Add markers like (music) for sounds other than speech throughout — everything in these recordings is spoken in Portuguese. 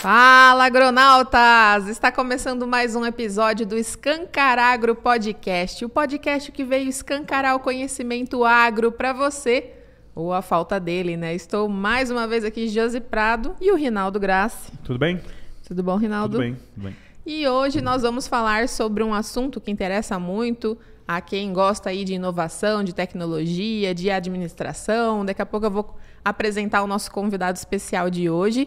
Fala, agronautas! Está começando mais um episódio do Escancaragro Podcast, o podcast que veio escancarar o conhecimento agro para você, ou a falta dele, né? Estou mais uma vez aqui, Josi Prado e o Rinaldo Grassi. Tudo bem? Tudo bom, Rinaldo? Tudo bem, tudo bem. E hoje nós vamos falar sobre um assunto que interessa muito a quem gosta aí de inovação, de tecnologia, de administração. Daqui a pouco eu vou apresentar o nosso convidado especial de hoje.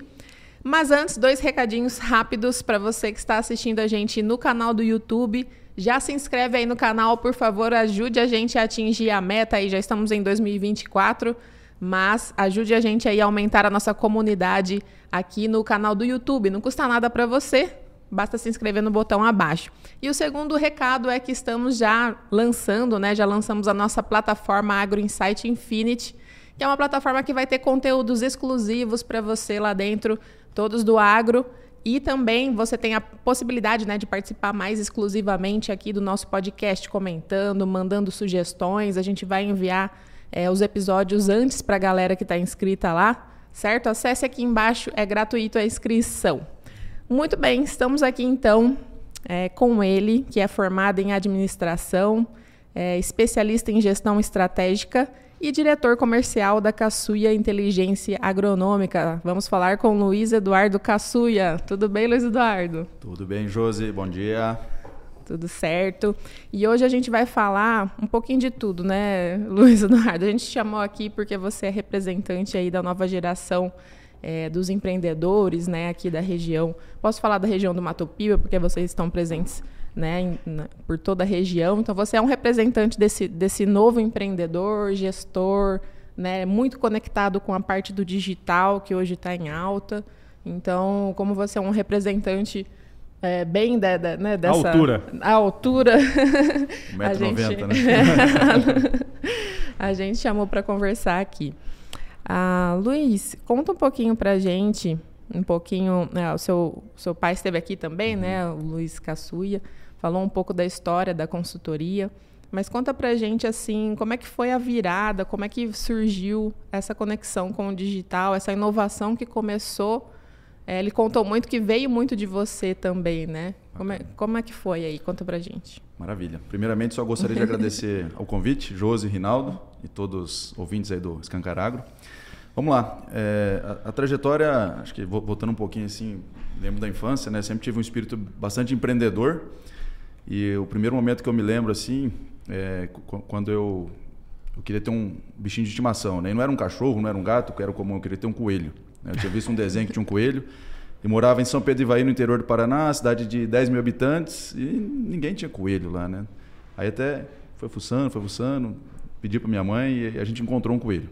Mas antes, dois recadinhos rápidos para você que está assistindo a gente no canal do YouTube. Já se inscreve aí no canal, por favor, ajude a gente a atingir a meta aí, já estamos em 2024, mas ajude a gente aí a aumentar a nossa comunidade aqui no canal do YouTube. Não custa nada para você, basta se inscrever no botão abaixo. E o segundo recado é que estamos já lançando, né? Já lançamos a nossa plataforma Agro Insight Infinity, que é uma plataforma que vai ter conteúdos exclusivos para você lá dentro todos do agro. E também você tem a possibilidade né, de participar mais exclusivamente aqui do nosso podcast, comentando, mandando sugestões. A gente vai enviar é, os episódios antes para a galera que está inscrita lá, certo? Acesse aqui embaixo, é gratuito a inscrição. Muito bem, estamos aqui então é, com ele, que é formado em administração, é, especialista em gestão estratégica e diretor comercial da Caçuia Inteligência Agronômica. Vamos falar com Luiz Eduardo Caçuia. Tudo bem, Luiz Eduardo? Tudo bem, Josi. Bom dia. Tudo certo. E hoje a gente vai falar um pouquinho de tudo, né, (laughs) Luiz Eduardo? A gente chamou aqui porque você é representante aí da nova geração é, dos empreendedores, né, aqui da região. Posso falar da região do Mato Piba, porque vocês estão presentes né, por toda a região. Então, você é um representante desse, desse novo empreendedor, gestor, né, muito conectado com a parte do digital, que hoje está em alta. Então, como você é um representante é, bem da, da, né, dessa... (laughs) A altura. A altura. 1,90m, gente... né? (laughs) a gente chamou para conversar aqui. Ah, Luiz, conta um pouquinho para a gente, um pouquinho... Né, o seu, seu pai esteve aqui também, uhum. né? O Luiz Caçuia falou um pouco da história da consultoria, mas conta pra gente assim, como é que foi a virada, como é que surgiu essa conexão com o digital, essa inovação que começou. É, ele contou muito que veio muito de você também, né? Como é, como é que foi aí? Conta pra gente. Maravilha. Primeiramente, só gostaria de (laughs) agradecer ao convite, Josi, Rinaldo e todos os ouvintes aí do Escancaragro. Vamos lá. É, a, a, trajetória, acho que voltando um pouquinho assim, lembro da infância, né? Sempre tive um espírito bastante empreendedor. E o primeiro momento que eu me lembro assim, é quando eu, eu queria ter um bichinho de estimação, né? E não era um cachorro, não era um gato, era comum, eu queria ter um coelho. Né? Eu tinha visto um desenho que tinha um coelho e morava em São Pedro Ivaí, no interior do Paraná, cidade de 10 mil habitantes, e ninguém tinha coelho lá, né? Aí até foi fuçando, foi fuçando, pedi para minha mãe e a gente encontrou um coelho.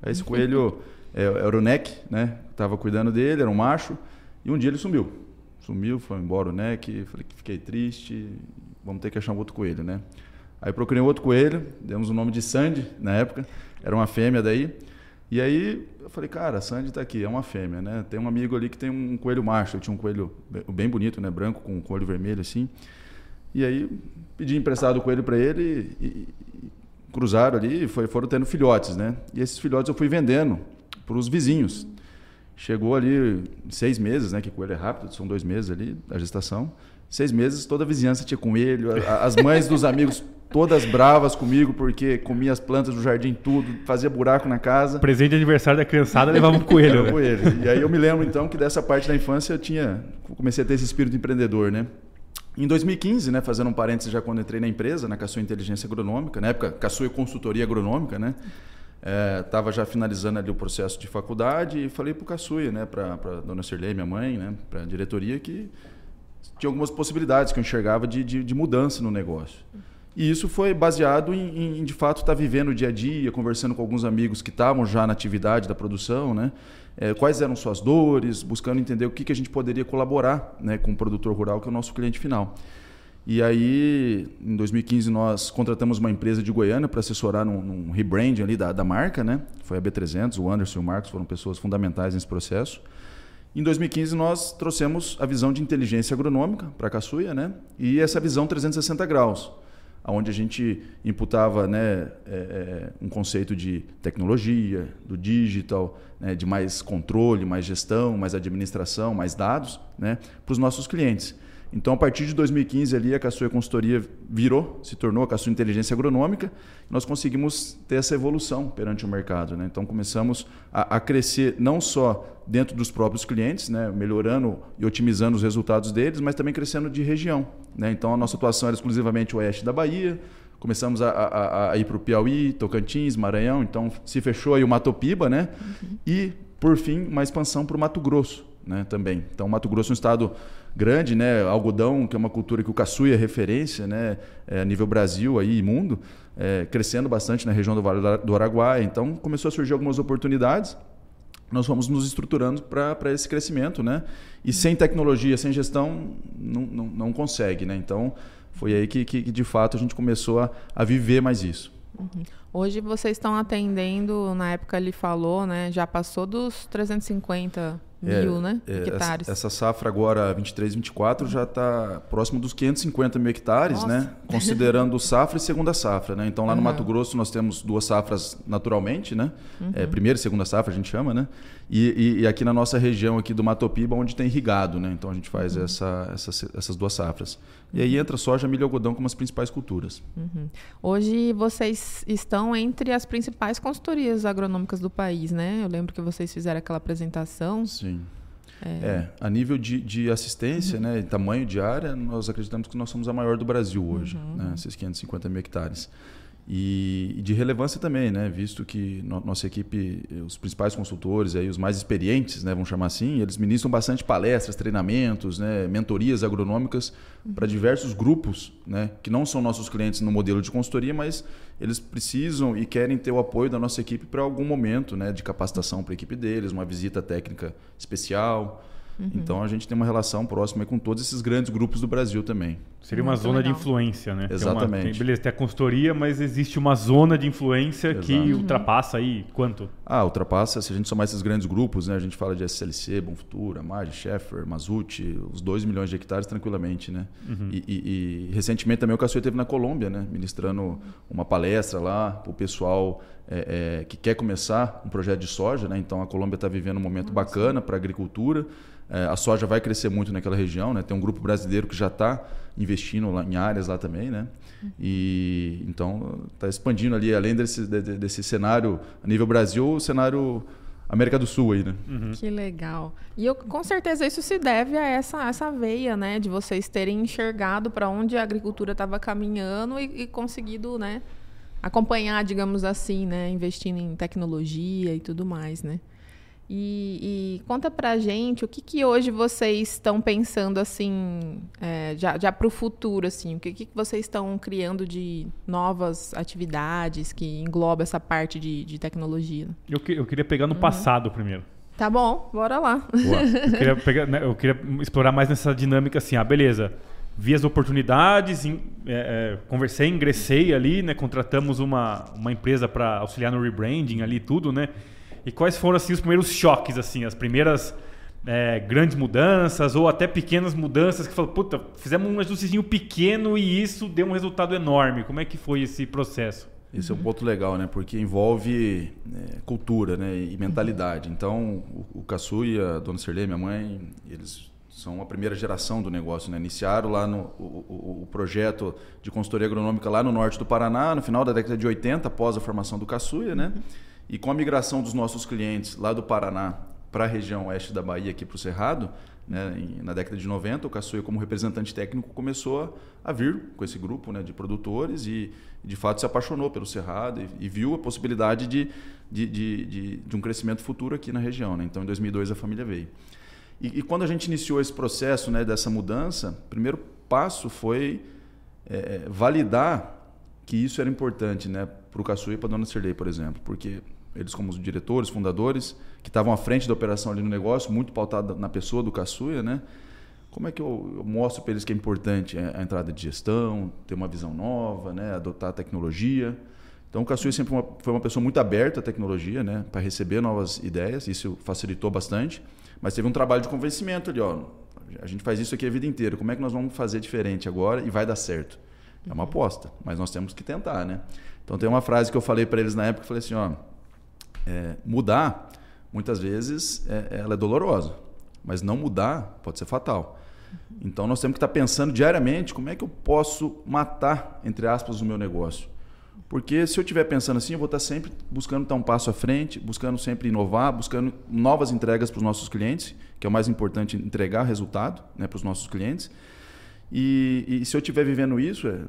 Aí esse coelho (laughs) é, era o Neck, né? Tava cuidando dele, era um macho, e um dia ele sumiu sumiu, foi embora o NEC, falei que fiquei triste, vamos ter que achar um outro coelho, né? Aí procurei um outro coelho, demos o nome de Sandy na época, era uma fêmea daí. E aí eu falei, cara, Sandy está aqui, é uma fêmea, né? Tem um amigo ali que tem um coelho macho, eu tinha um coelho bem bonito, né, branco com um olho vermelho assim. E aí pedi emprestado o coelho para ele e, e, cruzaram ali, foi, foram tendo filhotes, né? E esses filhotes eu fui vendendo para os vizinhos. Chegou ali seis meses, né? Que coelho é rápido, são dois meses ali a gestação. Seis meses, toda a vizinhança tinha coelho. As mães dos amigos todas bravas comigo porque comia as plantas do jardim tudo, fazia buraco na casa. Presente de aniversário da criançada levava um coelho. Né? coelho. E aí eu me lembro então que dessa parte da infância eu tinha, comecei a ter esse espírito empreendedor, né? Em 2015, né, fazendo um parênteses já quando entrei na empresa, na Caçua Inteligência Agronômica, na época Caçua Consultoria Agronômica, né? Estava é, já finalizando ali o processo de faculdade e falei para o Caçuia, né, para a dona Sirlei, minha mãe, né, para a diretoria, que tinha algumas possibilidades que eu enxergava de, de, de mudança no negócio. E isso foi baseado em, em de fato, estar tá vivendo o dia a dia, conversando com alguns amigos que estavam já na atividade da produção, né? É, quais eram suas dores, buscando entender o que, que a gente poderia colaborar né, com o produtor rural, que é o nosso cliente final. E aí, em 2015, nós contratamos uma empresa de Goiânia para assessorar num, num rebranding ali da, da marca, né? Foi a B300, o Anderson e o Marcos foram pessoas fundamentais nesse processo. Em 2015, nós trouxemos a visão de inteligência agronômica para a Caçuia, né? E essa visão 360 graus. onde a gente imputava né, é, um conceito de tecnologia, do digital, né, de mais controle, mais gestão, mais administração, mais dados né, para os nossos clientes. Então, a partir de 2015, ali, a Caçoia Consultoria virou, se tornou a Caçoia Inteligência Agronômica. Nós conseguimos ter essa evolução perante o mercado. Né? Então, começamos a, a, crescer não só dentro dos próprios clientes, né? melhorando e otimizando os resultados deles, mas também crescendo de região. Né? Então, a nossa atuação era exclusivamente o oeste da Bahia. Começamos a, a, a ir para o Piauí, Tocantins, Maranhão. Então, se fechou aí o Matopiba, né? Uhum. E, por fim, uma expansão para o Mato Grosso né? também. Então, Mato Grosso é um estado grande, né? Algodão, que é uma cultura que o Caçuia é referência, né? É, a nível Brasil aí, e mundo, é, crescendo bastante na região do Vale do Araguaia. Então começou a surgir algumas oportunidades. Nós fomos nos estruturando para esse crescimento, né? E sem tecnologia, sem gestão, não, não, não consegue, né? Então foi aí que, que, que, de fato a gente começou a, a viver mais isso. Uhum. Hoje vocês estão atendendo, na época ele falou, né? Já passou dos 350 mil, é, né? É, hectares. Essa, essa, safra agora, 23, 24, já está próximo dos 550 mil hectares, Nossa. né? (laughs) Considerando safra e segunda safra, né? Então lá uhum. no Mato Grosso nós temos duas safras naturalmente, né? Uhum. É, primeira e segunda safra a gente chama, né? E, e, e, aqui na nossa região aqui do Matopiba, onde tem irrigado, né? Então a gente faz uhum. essa, essas, essas duas safras. E aí entra soja, milho e algodão como as principais culturas. Uhum. Hoje vocês estão entre as principais consultorias agronômicas do país, né? Eu lembro que vocês fizeram aquela apresentação. Sim. É, é a nível de, de assistência, uhum. né, tamanho de área, nós acreditamos que nós somos a maior do Brasil hoje, uhum. né, esses 550 mil hectares. E, e, de relevância também, né? visto que no, nossa equipe, os principais consultores, aí, os mais experientes, né? vamos chamar assim, eles ministram bastante palestras, treinamentos, né? mentorias agronômicas uhum. para diversos grupos né? que não são nossos clientes no modelo de consultoria, mas eles precisam e querem ter o apoio da nossa equipe para algum momento né? de capacitação para a equipe deles, uma visita técnica especial. Uhum. Então a gente tem uma relação próxima com todos esses grandes grupos do Brasil também. Seria uma Muito zona legal. de influência, né? Exatamente. Tem uma, tem, beleza, tem a consultoria, mas existe uma zona de influência Exato. que uhum. ultrapassa aí quanto? Ah, ultrapassa, se a gente somar esses grandes grupos, né? A gente fala de SLC, Bonfutura, Mage, Sheffer, Mazuti, os 2 milhões de hectares tranquilamente, né? Uhum. E, e, e, recentemente também o Caçoeiro esteve na Colômbia, né? Ministrando uma palestra lá para o pessoal é, é, que quer começar um projeto de soja, né? Então a Colômbia está vivendo um momento Nossa. bacana para a agricultura. É, a soja vai crescer muito naquela região, né? Tem um grupo brasileiro que já está investindo lá, em áreas lá também, né? E então está expandindo ali, além desse, desse cenário a nível Brasil, o cenário América do Sul aí, né? Uhum. Que legal. E eu, com certeza isso se deve a essa, essa veia, né? De vocês terem enxergado para onde a agricultura estava caminhando e, e, conseguido, né? Acompanhar, digamos assim, né? Investindo em tecnologia e tudo mais, né? E, e, conta pra gente o que, que hoje vocês estão pensando assim, é, já, já para o futuro, assim, o que, que vocês estão criando de novas atividades que engloba essa parte de, de tecnologia? Eu, que, eu queria pegar no uhum. passado primeiro. Tá bom, bora lá. (laughs) Eu queria, pegar, né, eu queria explorar mais nessa dinâmica assim, ah, beleza. Vi as oportunidades, é, é, conversei, ingressei ali, né, contratamos uma, uma empresa para auxiliar no rebranding ali tudo, né? E quais foram assim os primeiros choques, assim, as primeiras é, grandes mudanças ou até pequenas mudanças que falou, puta, fizemos um ajustezinho pequeno e isso deu um resultado enorme. Como é que foi esse processo? Isso é um ponto legal, né? Porque envolve é, cultura, né? E mentalidade. Então, o, o Caçu e a Dona Serlê, minha mãe, eles são a primeira geração do negócio, né? Iniciaram lá no o, o, o, projeto de consultoria agronômica lá no norte do Paraná, no final da década de 80, após a formação do Caçuia, né? E com a migração dos nossos clientes lá do Paraná para a região oeste da Bahia, aqui para o Cerrado, né, na década de 90, o Caçoia, como representante técnico, começou a vir com esse grupo né, de produtores e, de fato, se apaixonou pelo Cerrado e, e viu a possibilidade de, de, de, de, um crescimento futuro aqui na região. Né? Então, em 2002, a família veio. E, e, quando a gente iniciou esse processo né, dessa mudança, o primeiro passo foi é, validar que isso era importante né, para o Caçoia e para a Dona Cirlei, por exemplo, porque eles como os diretores, fundadores, que estavam à frente da operação ali no negócio, muito pautado na pessoa do Caçuia, né? Como é que eu, eu mostro para eles que é importante a entrada de gestão, ter uma visão nova, né? adotar a tecnologia? Então, o Caçuia sempre uma, foi uma pessoa muito aberta à tecnologia, né? Para receber novas ideias, isso facilitou bastante. Mas teve um trabalho de convencimento ali, ó. A gente faz isso aqui a vida inteira. Como é que nós vamos fazer diferente agora e vai dar certo? É uma aposta, mas nós temos que tentar, né? Então tem uma frase que eu falei para eles na época, eu falei assim, ó, é, mudar muitas vezes é, ela é dolorosa, mas não mudar pode ser fatal. Então nós temos que estar pensando diariamente como é que eu posso matar, entre aspas, o meu negócio. Porque se eu estiver pensando assim, eu vou estar sempre buscando estar um passo à frente, buscando sempre inovar, buscando novas entregas para os nossos clientes, que é o mais importante, entregar resultado né, para os nossos clientes. E, e se eu estiver vivendo isso, é,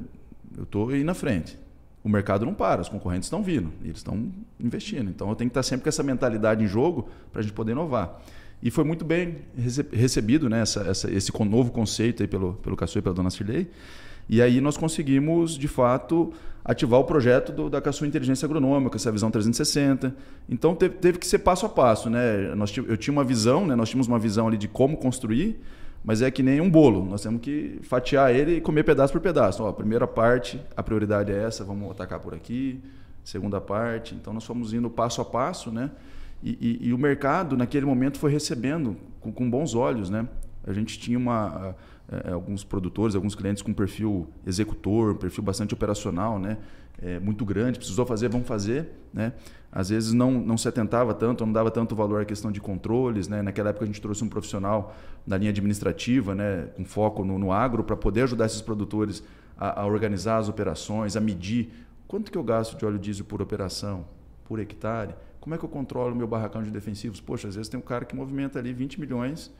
eu estou indo na frente. O mercado não para, os concorrentes estão vindo, eles estão investindo. Então eu tenho que estar sempre com essa mentalidade em jogo para a gente poder inovar. E foi muito bem recebido né, essa, essa, esse novo conceito aí pelo, pelo Caçu e pela dona Cirlei. E aí nós conseguimos, de fato, ativar o projeto do, da Caçu Inteligência Agronômica, essa visão 360. Então teve, teve, que ser passo a passo. Né? Nós, eu tinha uma visão, né? nós tínhamos uma visão ali de como construir, mas é que nem um bolo. Nós temos que fatiar ele e comer pedaço por pedaço. Ó, a primeira parte, a prioridade é essa, vamos atacar por aqui. Segunda parte. Então nós fomos indo passo a passo, né? E, e, e o mercado, naquele momento, foi recebendo com, com bons olhos, né? A gente tinha uma é, alguns produtores, alguns clientes com perfil executor, perfil bastante operacional, né? É, muito grande, precisou fazer, vamos fazer. Né? Às vezes não, não se atentava tanto, não dava tanto valor à questão de controles. Né? Naquela época a gente trouxe um profissional na linha administrativa, né? com foco no, no agro, para poder ajudar esses produtores a, a, organizar as operações, a medir quanto que eu gasto de óleo diesel por operação, por hectare, como é que eu controlo o meu barracão de defensivos. Poxa, às vezes tem um cara que movimenta ali 20 milhões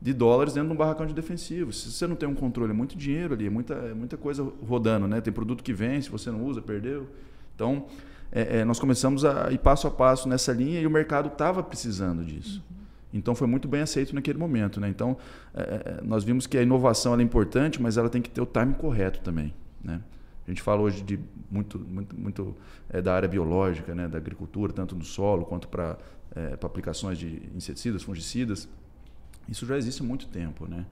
de dólares dentro de um barracão de defensivo. Se você não tem um controle, é muito dinheiro ali, é muita, é muita coisa rodando, né? Tem produto que vem, se você não usa, perdeu. Então, é, é, nós começamos a ir passo a passo nessa linha e o mercado estava precisando disso. Uhum. Então, foi muito bem aceito naquele momento, né? Então, é, é, nós vimos que a inovação é importante, mas ela tem que ter o time correto também, né? A gente fala hoje de muito, muito, muito é, da área biológica, né, da agricultura, tanto no solo quanto para é, aplicações de inseticidas, fungicidas. Isso já existe há muito tempo, né?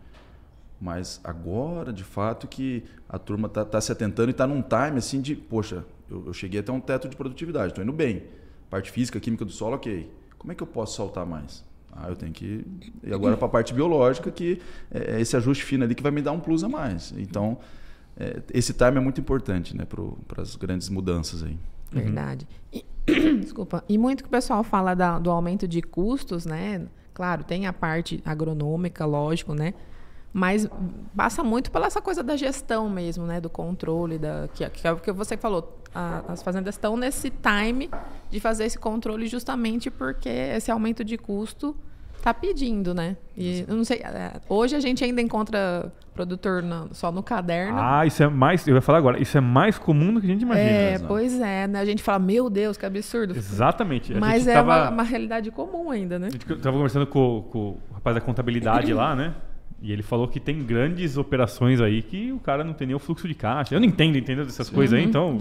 Mas agora, de fato, que a turma está tá se atentando e está num time assim de, poxa, eu, eu cheguei até um teto de produtividade, estou indo bem. Parte física, química do solo, ok. Como é que eu posso saltar mais? Ah, eu tenho que ir agora para a parte biológica, que é, é esse ajuste fino ali que vai me dar um plus a mais. Então, é, esse time é muito importante né, para as grandes mudanças aí. Verdade. E, (clears throat) desculpa. E muito que o pessoal fala da, do aumento de custos, né? Claro, tem a parte agronômica, lógico, né? Mas passa muito pela essa coisa da gestão mesmo, né? Do controle, da, que, que é o que você falou. A, as fazendas estão nesse time de fazer esse controle justamente porque esse aumento de custo está pedindo, né? E eu não sei, é, hoje a gente ainda encontra produtor no, só no caderno. Ah, isso é mais, eu ia falar agora, isso é mais comum do que a gente imagina. É, pois é, né? A gente fala, meu Deus, que absurdo. Exatamente. A Mas é tava, uma, uma, realidade comum ainda, né? A gente estava conversando com, com o rapaz da contabilidade (clears throat) lá, né? E ele falou que tem grandes operações aí que o cara não tem nem o fluxo de caixa. Eu não entendo, entendeu dessas Sim. coisas aí, então.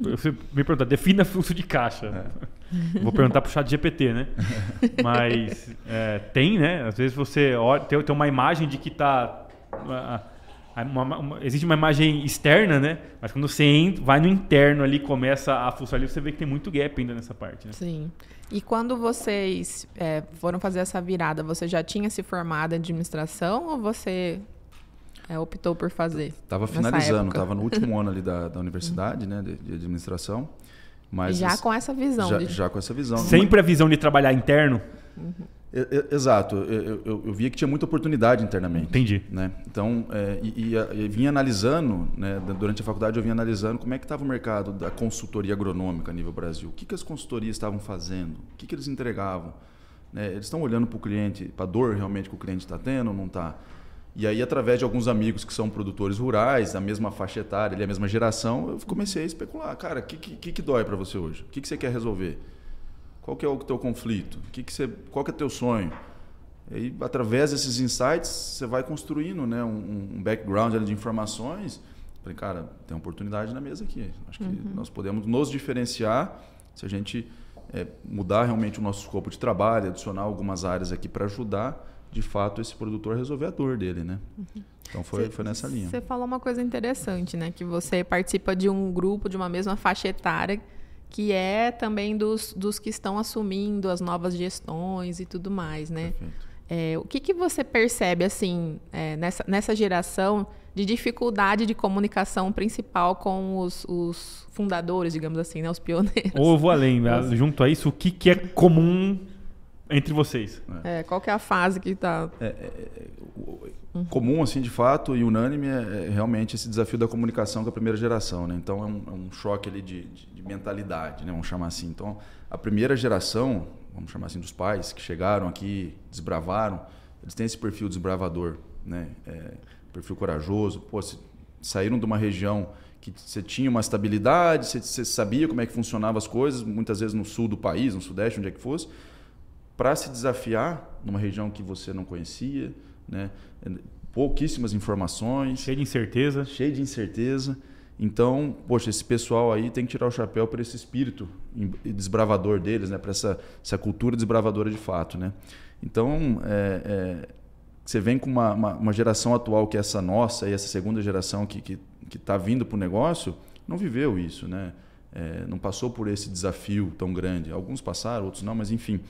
Você me pergunta, defina fluxo de caixa. É. (laughs) Vou perguntar pro chat GPT, né? (laughs) Mas é, tem, né? Às vezes você olha, tem, tem uma imagem de que tá. Uma, uma, existe uma imagem externa, né? Mas quando você entra, vai no interno ali, começa a fuçar ali, você vê que tem muito gap ainda nessa parte, né? Sim. E quando vocês é, foram fazer essa virada, você já tinha se formado em administração ou você é, optou por fazer? Estava finalizando, estava no último ano ali da, (laughs) da universidade, né, de, de administração. Mas já com essa visão. Já, de... já com essa visão. Sempre a visão de trabalhar interno? Uhum. Exato, eu, eu, eu, via que tinha muita oportunidade internamente. Entendi. Né? Então, é, e, e, e, vinha analisando, né, durante a faculdade eu vinha analisando como é que estava o mercado da consultoria agronômica a nível Brasil. O que, que as consultorias estavam fazendo? O que, que eles entregavam? Né? Eles estão olhando para o cliente, para a dor realmente que o cliente está tendo ou não está? E aí, através de alguns amigos que são produtores rurais, da mesma faixa etária, a mesma geração, eu comecei a especular. Cara, o que, que, que dói para você hoje? O que, que você quer resolver? Qual que é o teu conflito? O que que você, qual que é o teu sonho? E aí, através desses insights, você vai construindo né, um, um background de informações. Falei, cara, tem oportunidade na mesa aqui. Acho que uhum. nós podemos nos diferenciar se a gente é, mudar realmente o nosso escopo de trabalho, adicionar algumas áreas aqui para ajudar, de fato, esse produtor a resolver a dor dele, né? Uhum. Então foi, cê, foi nessa linha. Você falou uma coisa interessante, né? Que você participa de um grupo, de uma mesma faixa etária, que é também dos, dos que estão assumindo as novas gestões e tudo mais, né? É, o que, que você percebe, assim, é, nessa, nessa geração de dificuldade de comunicação principal com os, os fundadores, digamos assim, né? Os pioneiros. Ou eu vou além, né? junto a isso, o que, que é comum entre vocês? É, qual que é a fase que está... É, é, é, comum, assim, de fato, e unânime é, é, realmente esse desafio da comunicação com a primeira geração, né? Então, é um, é um choque ali de, de, de, mentalidade, né? Vamos chamar assim. Então, a primeira geração, vamos chamar assim, dos pais que chegaram aqui, desbravaram, eles têm esse perfil desbravador, né? É, perfil corajoso. Pô, saíram de uma região que você tinha uma estabilidade, você, você sabia como é que funcionavam as coisas, muitas vezes no sul do país, no sudeste, onde é que fosse, para se desafiar numa região que você não conhecia, né? pouquíssimas informações. Cheio de incerteza. Cheio de incerteza. Então, poxa, esse pessoal aí tem que tirar o chapéu para esse espírito desbravador deles, né? para essa, essa cultura desbravadora de fato. Né? Então, é, é, você vem com uma, uma, uma, geração atual que é essa nossa, e essa segunda geração que está que, que tá vindo para o negócio, não viveu isso, né? É, não passou por esse desafio tão grande. Alguns passaram, outros não, mas enfim.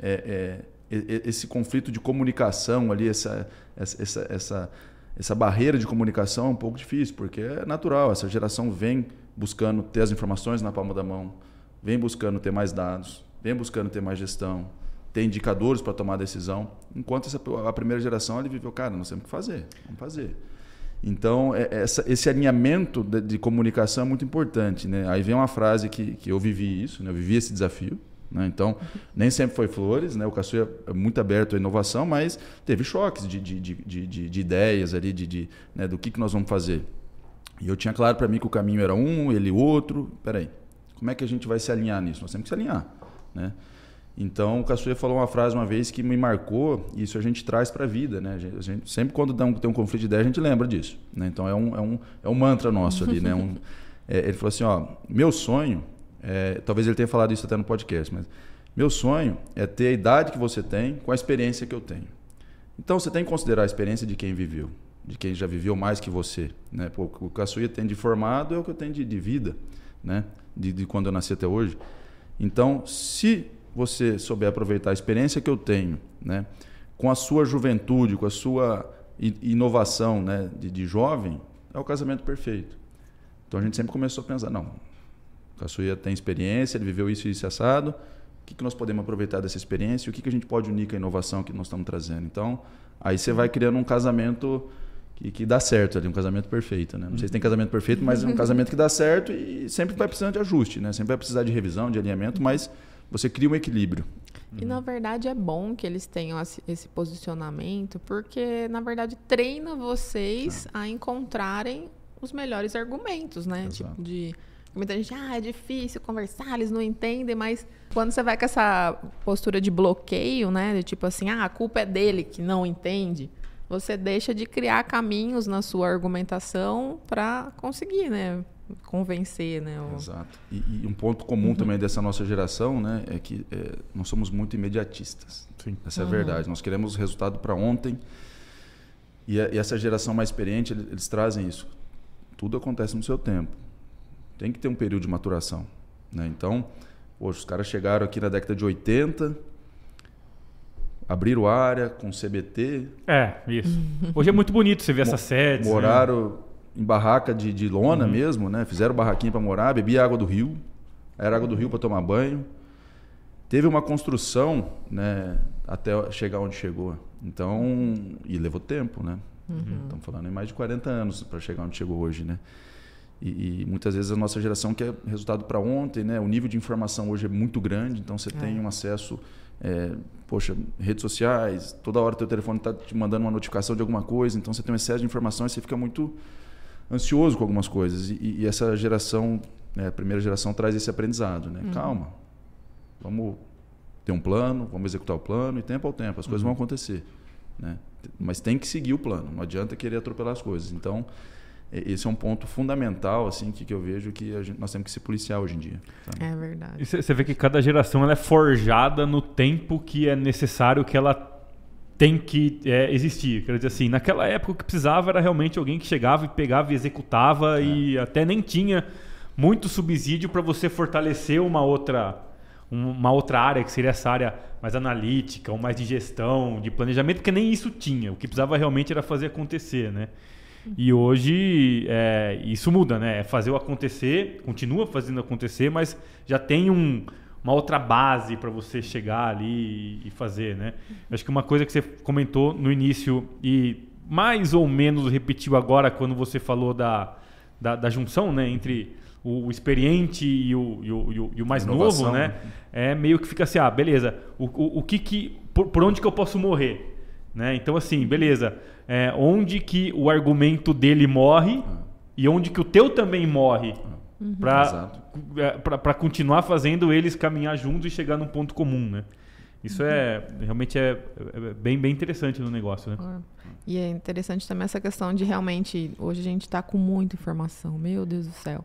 É, é, esse conflito de comunicação ali, essa, essa, essa, essa barreira de comunicação é um pouco difícil, porque é natural, essa geração vem buscando ter as informações na palma da mão, vem buscando ter mais dados, vem buscando ter mais gestão, ter indicadores para tomar decisão. Enquanto essa, a primeira geração ele viveu, cara, nós temos que fazer, vamos fazer. Então, é, essa, esse alinhamento de, de, comunicação é muito importante. Né? Aí vem uma frase que, que eu vivi isso, né? eu vivi esse desafio. Né? Então, nem sempre foi flores, né? o Caçuia é muito aberto à inovação, mas teve choques de, de, de, de, de ideias ali, de, de, né? do que, que nós vamos fazer. E eu tinha claro para mim que o caminho era um, ele outro. Peraí, como é que a gente vai se alinhar nisso? Nós temos que se alinhar. Né? Então, o Caçuia falou uma frase uma vez que me marcou, e isso a gente traz para a vida, né? A gente, sempre quando tem um conflito de ideia, a gente lembra disso, né? Então, é um, é um, é um mantra nosso ali, né? Um, é, ele falou assim, ó, meu sonho, é, talvez ele tenha falado isso até no podcast, mas meu sonho é ter a idade que você tem com a experiência que eu tenho. Então, você tem que considerar a experiência de quem viveu, de quem já viveu mais que você, né? Pô, o Caçuia tem de formado é o que eu tenho de, de vida, né? De, de quando eu nasci até hoje. Então, se você souber aproveitar a experiência que eu tenho, né, com a sua juventude, com a sua inovação né, de, de jovem, é o casamento perfeito. Então a gente sempre começou a pensar, não, a Caçuia tem experiência, ele viveu isso e isso assado, o que, que nós podemos aproveitar dessa experiência e o que, que a gente pode unir com a inovação que nós estamos trazendo. Então, aí você vai criando um casamento que, que dá certo ali, um casamento perfeito. Né? Não sei se tem casamento perfeito, mas é um casamento que dá certo e sempre vai precisando de ajuste, né? sempre vai precisar de revisão, de alinhamento, mas você cria um equilíbrio. E na verdade é bom que eles tenham esse posicionamento, porque na verdade treina vocês ah. a encontrarem os melhores argumentos, né? Exato. Tipo de muita gente, ah, é difícil conversar, eles não entendem, mas quando você vai com essa postura de bloqueio, né, de tipo assim, ah, a culpa é dele que não entende, você deixa de criar caminhos na sua argumentação para conseguir, né, convencer, né? O... Exato. E, e, um ponto comum uhum. também dessa nossa geração, né, é que é, nós somos muito imediatistas. Sim. Essa é a uhum. verdade. Nós queremos resultado para ontem. E, a, e, essa geração mais experiente, eles, eles, trazem isso. Tudo acontece no seu tempo. Tem que ter um período de maturação, né? Então, poxa, os caras chegaram aqui na década de 80, abriram área com CBT. É, isso. Hoje é muito bonito você ver essa sede. Moraram né? em barraca de, de lona uhum. mesmo, né? Fizeram barraquinha para morar, bebia água do rio. Era água do rio para tomar banho. Teve uma construção, né? Até chegar onde chegou. Então, e levou tempo, né? Uhum. Estamos falando em mais de 40 anos para chegar onde chegou hoje, né? E, e, muitas vezes a nossa geração quer resultado para ontem, né? O nível de informação hoje é muito grande, então você é. tem um acesso, é, poxa, redes sociais, toda hora teu telefone está te mandando uma notificação de alguma coisa, então você tem um excesso de informação e você fica muito ansioso com algumas coisas. E, e essa geração, né, a primeira geração, traz esse aprendizado. Né? Uhum. Calma, vamos ter um plano, vamos executar o plano e tempo ao tempo, as coisas uhum. vão acontecer. Né? Mas tem que seguir o plano, não adianta querer atropelar as coisas. Então, esse é um ponto fundamental assim que, que eu vejo que gente, nós temos que se policiar hoje em dia. Sabe? É verdade. Você vê que cada geração ela é forjada no tempo que é necessário que ela tem que é, existir. Quer dizer assim, naquela época o que precisava era realmente alguém que chegava e pegava e executava é. e até nem tinha muito subsídio para você fortalecer uma outra uma outra área que seria essa área mais analítica ou mais de gestão, de planejamento, porque nem isso tinha. O que precisava realmente era fazer acontecer, né? E hoje é, isso muda, né? É fazer o acontecer, continua fazendo acontecer, mas já tem um, uma outra base para você chegar ali e fazer, né? Acho que uma coisa que você comentou no início e mais ou menos repetiu agora quando você falou da, da, da junção, né? Entre o, o experiente e o, e o, e o mais Inovação, novo, né? É meio que fica assim, ah, beleza, o, o, o que que... Por, por onde que eu posso morrer? Né? Então, assim, beleza. É, onde que o argumento dele morre ah. e onde que o teu também morre. Uhum. Para continuar fazendo eles caminhar juntos e chegar num ponto comum, né? Isso é uhum. realmente é, é, bem, bem interessante no negócio, né? É. E é interessante também essa questão de realmente hoje a gente está com muita informação, meu Deus do céu.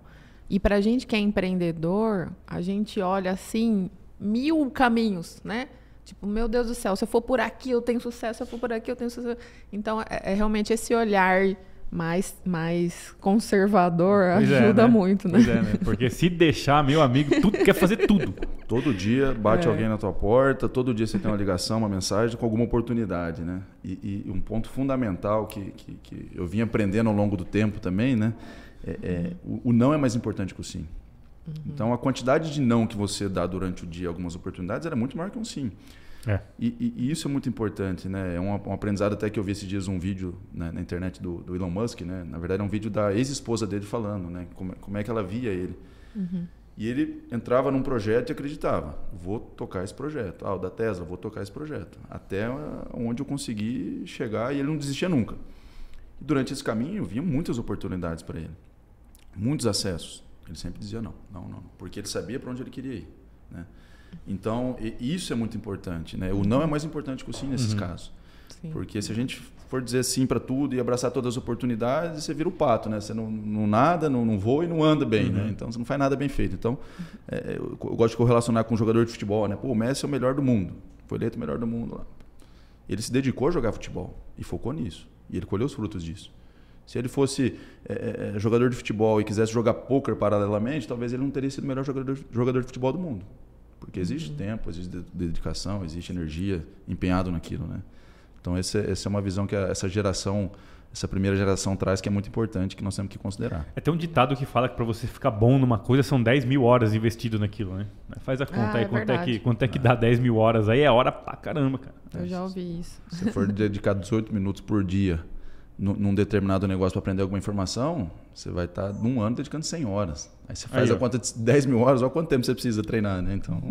E para a gente que é empreendedor, a gente olha assim mil caminhos, né? Tipo, meu Deus do céu, se eu for por aqui eu tenho sucesso, se eu for por aqui eu tenho sucesso. Então, é, é realmente esse olhar mais, mais conservador pois é, ajuda é, né? muito, né? Pois é, né? Porque se deixar, meu amigo, tudo quer fazer tudo. (laughs) Todo dia bate é. alguém na tua porta, todo dia você tem uma ligação, uma mensagem com alguma oportunidade, né? E, e um ponto fundamental que, que, que, eu vim aprendendo ao longo do tempo também, né? É, é o, o não é mais importante que o sim. Uhum. Então, a quantidade de não que você dá durante o dia, algumas oportunidades, era muito maior que um sim. É. E, e, e, isso é muito importante, né? É um, um, aprendizado até que eu vi esses dias um vídeo né, na internet do, do, Elon Musk, né? Na verdade, é um vídeo da ex-esposa dele falando, né? Como, como, é que ela via ele. Uhum. E ele entrava num projeto e acreditava, vou tocar esse projeto. Ah, o da Tesla, vou tocar esse projeto. Até onde eu consegui chegar e ele não desistia nunca. E durante esse caminho, vinha muitas oportunidades para ele. Muitos acessos. Ele sempre dizia não, não, não, porque ele sabia para onde ele queria ir, né? Então, isso é muito importante, né? O não é mais importante que o sim nesses uhum. casos. Sim. Porque se a gente for dizer sim para tudo e abraçar todas as oportunidades, você vira o pato, né? Você não, não nada, não, não voa e não anda bem, né? uhum. né? Então, você não faz nada bem feito. Então, é, eu, eu, gosto de correlacionar com um jogador de futebol, né? Pô, o Messi é o melhor do mundo. Foi eleito o melhor do mundo lá. Ele se dedicou a jogar futebol e focou nisso. E ele colheu os frutos disso. Se ele fosse é, é, jogador de futebol e quisesse jogar poker paralelamente, talvez ele não teria sido o melhor jogador, jogador de futebol do mundo. Porque existe uhum. tempo, existe dedicação, existe energia empenhado naquilo, né? Então essa, essa é uma visão que essa geração, essa primeira geração traz que é muito importante, que nós temos que considerar. É tem um ditado que fala que para você ficar bom numa coisa são 10 mil horas investido naquilo, né? Faz a conta ah, aí, é quanto, é que, quanto é que dá 10 mil horas aí, é hora pra caramba, cara. Eu já ouvi isso. Se for dedicar 18 minutos por dia num determinado negócio para aprender alguma informação, você vai estar tá num ano dedicando 100 horas. Aí você faz Aí, a conta de 10 mil horas, olha quanto tempo você precisa treinar, né? Então...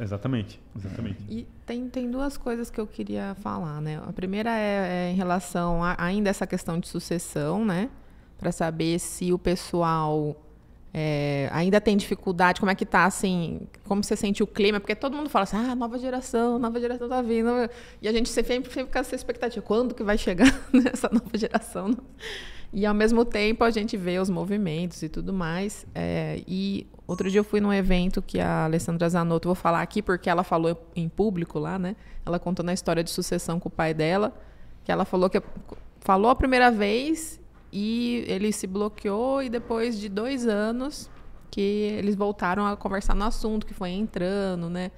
exatamente, exatamente. E tem, tem duas coisas que eu queria falar, né? A primeira é, é em relação a ainda essa questão de sucessão, né? Para saber se o pessoal é, ainda tem dificuldade, como é que tá, assim, como você sente o clima, porque todo mundo fala assim, ah, nova geração, nova geração tá vindo, e a gente sempre, sempre fica essa expectativa, quando que vai chegar (laughs) essa nova geração? E ao mesmo tempo a gente vê os movimentos e tudo mais, é, e outro dia eu fui num evento que a Alessandra Zanotto, vou falar aqui porque ela falou em público lá, né, ela contou na história de sucessão com o pai dela, que ela falou que falou a primeira vez e ele se bloqueou e depois de dois anos que eles voltaram a conversar no assunto, que foi entrando, né?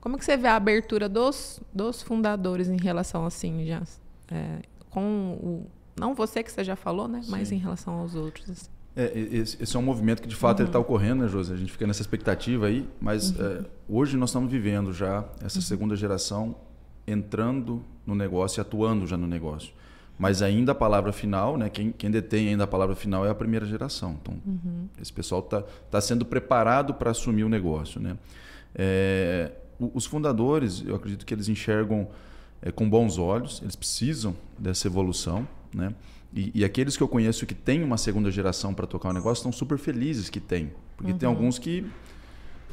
Como que você vê a abertura dos, dos fundadores em relação assim, já é, com o não você que você já falou, né? Sim. Mas em relação aos outros. Assim. É, esse, esse, é um movimento que de fato uhum. ele está ocorrendo, né, José? A gente fica nessa expectativa aí, mas uhum. é, hoje nós estamos vivendo já essa uhum. segunda geração entrando no negócio e atuando já no negócio. Mas ainda a palavra final, né? Quem, quem detém ainda a palavra final é a primeira geração. Então, uhum. esse pessoal está tá sendo preparado para assumir o negócio, né? É, os fundadores, eu acredito que eles enxergam é, com bons olhos, eles precisam dessa evolução, né? E, e, aqueles que eu conheço que têm uma segunda geração para tocar o negócio estão super felizes que tem. Porque uhum. tem alguns que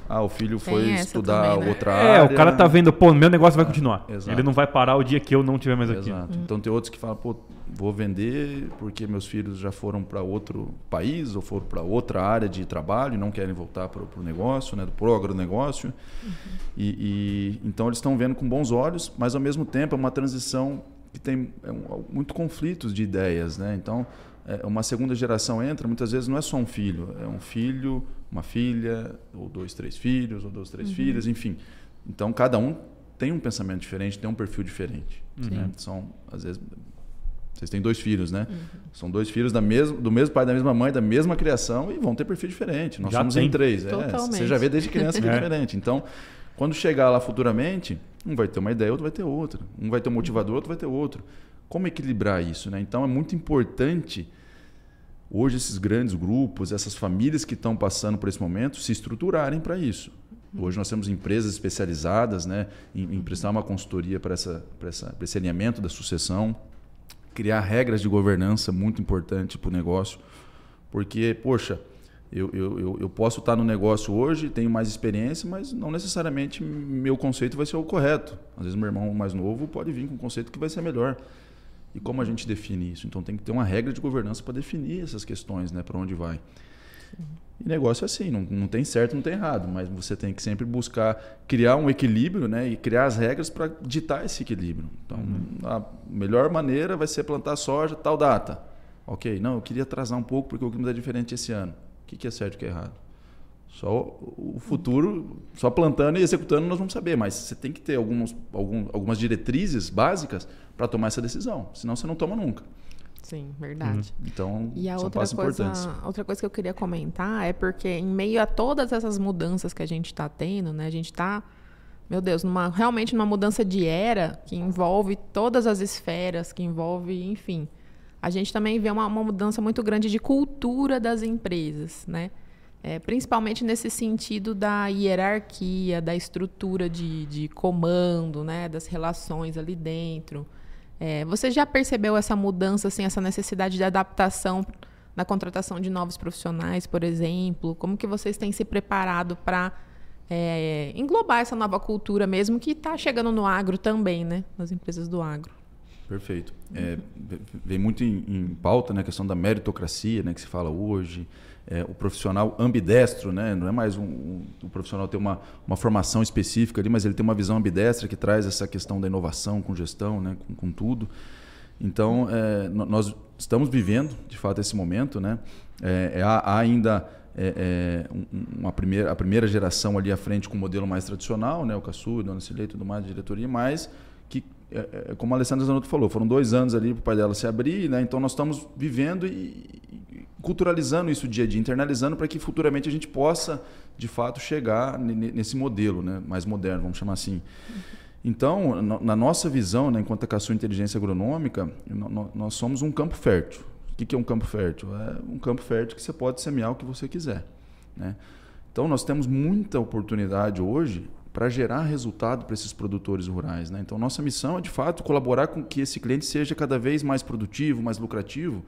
ah, o filho foi estudar também, né? outra é, área. É, o cara tá vendo, pô, meu negócio vai continuar. É, Ele não vai parar o dia que eu não estiver mais aqui. Exato. Hum. Então tem outros que falam, pô, vou vender porque meus filhos já foram para outro país ou foram para outra área de trabalho e não querem voltar para o negócio, né, pro agronegócio. Uhum. E, e, então eles estão vendo com bons olhos, mas ao mesmo tempo é uma transição que tem é um, muito conflitos de ideias, né? Então é, uma segunda geração entra, muitas vezes não é só um filho, é um filho, uma filha, ou dois, três filhos, ou duas, três uhum. filhas, enfim. Então, cada um tem um pensamento diferente, tem um perfil diferente. Né? São, às vezes, Vocês têm dois filhos, né? Uhum. São dois filhos da mesmo, do mesmo pai, da mesma mãe, da mesma criação e vão ter perfil diferente. Nós já somos tem. em três. É, você já vê desde criança que é, (laughs) é diferente. Então, quando chegar lá futuramente, um vai ter uma ideia, outro vai ter outra. Um vai ter um motivador, outro vai ter outro. Como equilibrar isso? Né? Então, é muito importante hoje esses grandes grupos, essas famílias que estão passando por esse momento, se estruturarem para isso. Hoje nós temos empresas especializadas né, em, em prestar uma consultoria para, essa, para, essa, esse alinhamento da sucessão criar regras de governança muito importante para o negócio. Porque, poxa, eu, eu, eu posso estar no negócio hoje, tenho mais experiência, mas não necessariamente meu conceito vai ser o correto. Às vezes meu irmão mais novo pode vir com um conceito que vai ser melhor. E como a gente define isso? Então tem que ter uma regra de governança para definir essas questões, né? Para onde vai. E negócio é assim, não, não tem certo, não tem errado, mas você tem que sempre buscar criar um equilíbrio né, e criar as regras para ditar esse equilíbrio. Então, uhum. a melhor maneira vai ser plantar soja tal data. Ok, não, eu queria atrasar um pouco porque o clima é diferente esse ano. O que, que é certo e o que é errado? Só o futuro, só plantando e executando nós vamos saber, mas você tem que ter alguns, algum, algumas diretrizes básicas para tomar essa decisão, senão você não toma nunca. Sim, verdade. Uhum. Então, e a outra coisa, outra coisa que eu queria comentar é porque em meio a todas essas mudanças que a gente está tendo, né, a gente está, meu Deus, numa, realmente numa mudança de era que envolve todas as esferas, que envolve, enfim, a gente também vê uma, uma mudança muito grande de cultura das empresas, né? É, principalmente nesse sentido da hierarquia, da estrutura de, de comando, né, das relações ali dentro. É, você já percebeu essa mudança, assim, essa necessidade de adaptação na contratação de novos profissionais, por exemplo? Como que vocês têm se preparado para é, englobar essa nova cultura mesmo que está chegando no agro também, né? Nas empresas do agro. Perfeito. É, vem muito em, em pauta né, a questão da meritocracia, né, que se fala hoje é, o profissional ambidestro, né? não é mais um, um, o profissional ter uma, uma formação específica ali, mas ele tem uma visão ambidestra que traz essa questão da inovação com gestão, né? com, com tudo. Então, é, nós estamos vivendo, de fato, esse momento. Né? É, é há ainda é, é uma primeira, a primeira geração ali à frente com o modelo mais tradicional, né? o Caçu, Dona Cilei e tudo mais, diretoria, mas que, como a Alessandra Zanotto falou, foram dois anos ali para o pai dela se abrir, né? então nós estamos vivendo e, culturalizando isso dia a dia, internalizando para que futuramente a gente possa, de fato, chegar nesse modelo né, mais moderno, vamos chamar assim. Então, na nossa visão, né, enquanto a Caçu Inteligência Agronômica, nós somos um campo fértil. O que é um campo fértil? É um campo fértil que você pode semear o que você quiser. Né? Então, nós temos muita oportunidade hoje para gerar resultado para esses produtores rurais. Né? Então, nossa missão é, de fato, colaborar com que esse cliente seja cada vez mais produtivo, mais lucrativo,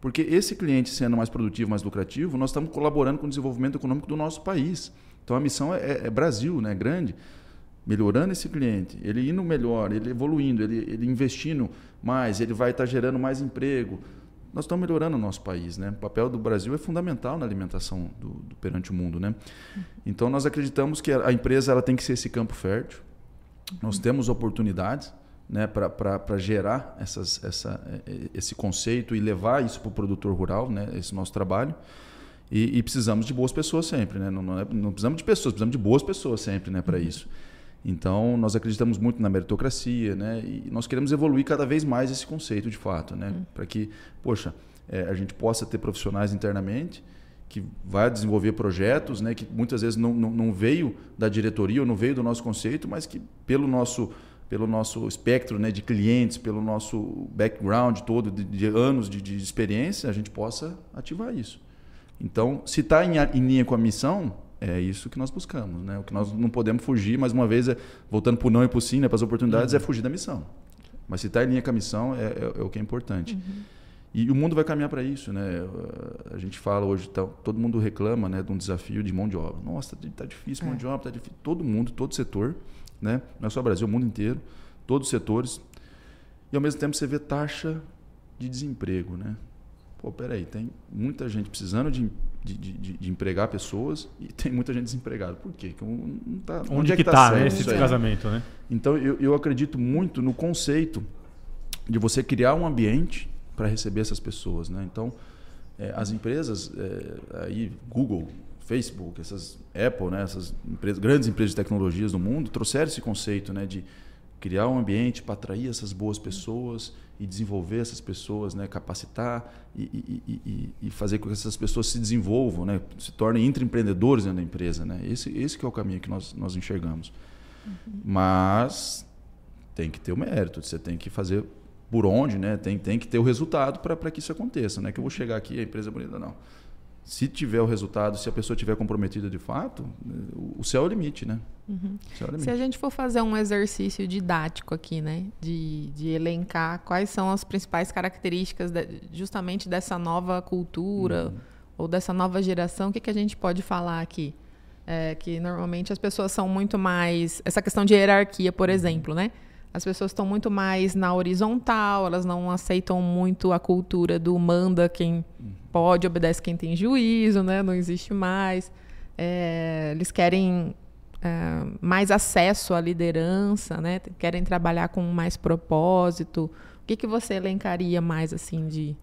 porque esse cliente sendo mais produtivo, mais lucrativo, nós estamos colaborando com o desenvolvimento econômico do nosso país. Então a missão é, é, Brasil, né? grande. Melhorando esse cliente, ele indo melhor, ele evoluindo, ele, ele investindo mais, ele vai estar gerando mais emprego. Nós estamos melhorando o nosso país. Né? O papel do Brasil é fundamental na alimentação do, do perante o mundo. Né? Então nós acreditamos que a empresa ela tem que ser esse campo fértil. Nós temos oportunidades né, para gerar essas, essa, esse conceito e levar isso para o produtor rural, né, esse nosso trabalho. E, e precisamos de boas pessoas sempre, né? não, não, é, não, precisamos de pessoas, precisamos de boas pessoas sempre né, para uhum. isso. Então, nós acreditamos muito na meritocracia né, e nós queremos evoluir cada vez mais esse conceito de fato, né, uhum. para que, poxa, é, a gente possa ter profissionais internamente que vai desenvolver projetos, né, que muitas vezes não, não, não veio da diretoria ou não veio do nosso conceito, mas que pelo nosso pelo nosso espectro né, de clientes, pelo nosso background todo de, de anos de, de, experiência, a gente possa ativar isso. Então, se está em, em, linha com a missão, é isso que nós buscamos. Né? O que nós não podemos fugir, mais uma vez, é, voltando para o não e para o sim, né, para as oportunidades, uhum. é fugir da missão. Mas se está em linha com a missão, é, é, é o que é importante. Uhum. E o mundo vai caminhar para isso, né? A gente fala hoje, tá, todo mundo reclama, né, de um desafio de mão de obra. Nossa, está difícil mão é. de obra, está difícil. Todo mundo, todo setor né? não é só o Brasil, o mundo inteiro, todos os setores. E ao mesmo tempo você vê taxa de desemprego. Né? Pô, peraí, tem muita gente precisando de, de, de, de empregar pessoas e (laughs) tem muita gente desempregada. Por quê? Não tá, onde, onde é que está tá, esse casamento? Né? Então eu, eu acredito muito no conceito de você criar um ambiente para receber essas pessoas. Né? Então, é, as empresas, é, aí Google, Facebook, essas Apple, né, essas empresas, grandes empresas de tecnologias do mundo trouxeram esse conceito, né, de criar um ambiente para atrair essas boas pessoas e desenvolver essas pessoas, né? capacitar e, e, e, e, fazer com que essas pessoas se desenvolvam, né? se tornem intraempreendedores dentro da empresa. Né? Esse, esse é o caminho que nós, nós enxergamos. Uhum. Mas tem que ter o mérito, você tem que fazer por onde, né? tem, tem que ter o resultado para que isso aconteça. Não é que eu vou chegar aqui e a empresa é bonita, não se tiver o resultado, se a pessoa tiver comprometida de fato, o céu é o limite, né? Uhum. É o limite. Se a gente for fazer um exercício didático aqui, né, de, de elencar quais são as principais características de, justamente dessa nova cultura uhum. ou dessa nova geração, o que, que a gente pode falar aqui? É, que normalmente as pessoas são muito mais essa questão de hierarquia, por uhum. exemplo, né? As pessoas estão muito mais na horizontal, elas não aceitam muito a cultura do manda quem uhum. Pode, obedece quem tem juízo, né? Não existe mais. É, eles querem é, mais acesso à liderança, né? Querem trabalhar com mais propósito. O que, que você elencaria mais assim de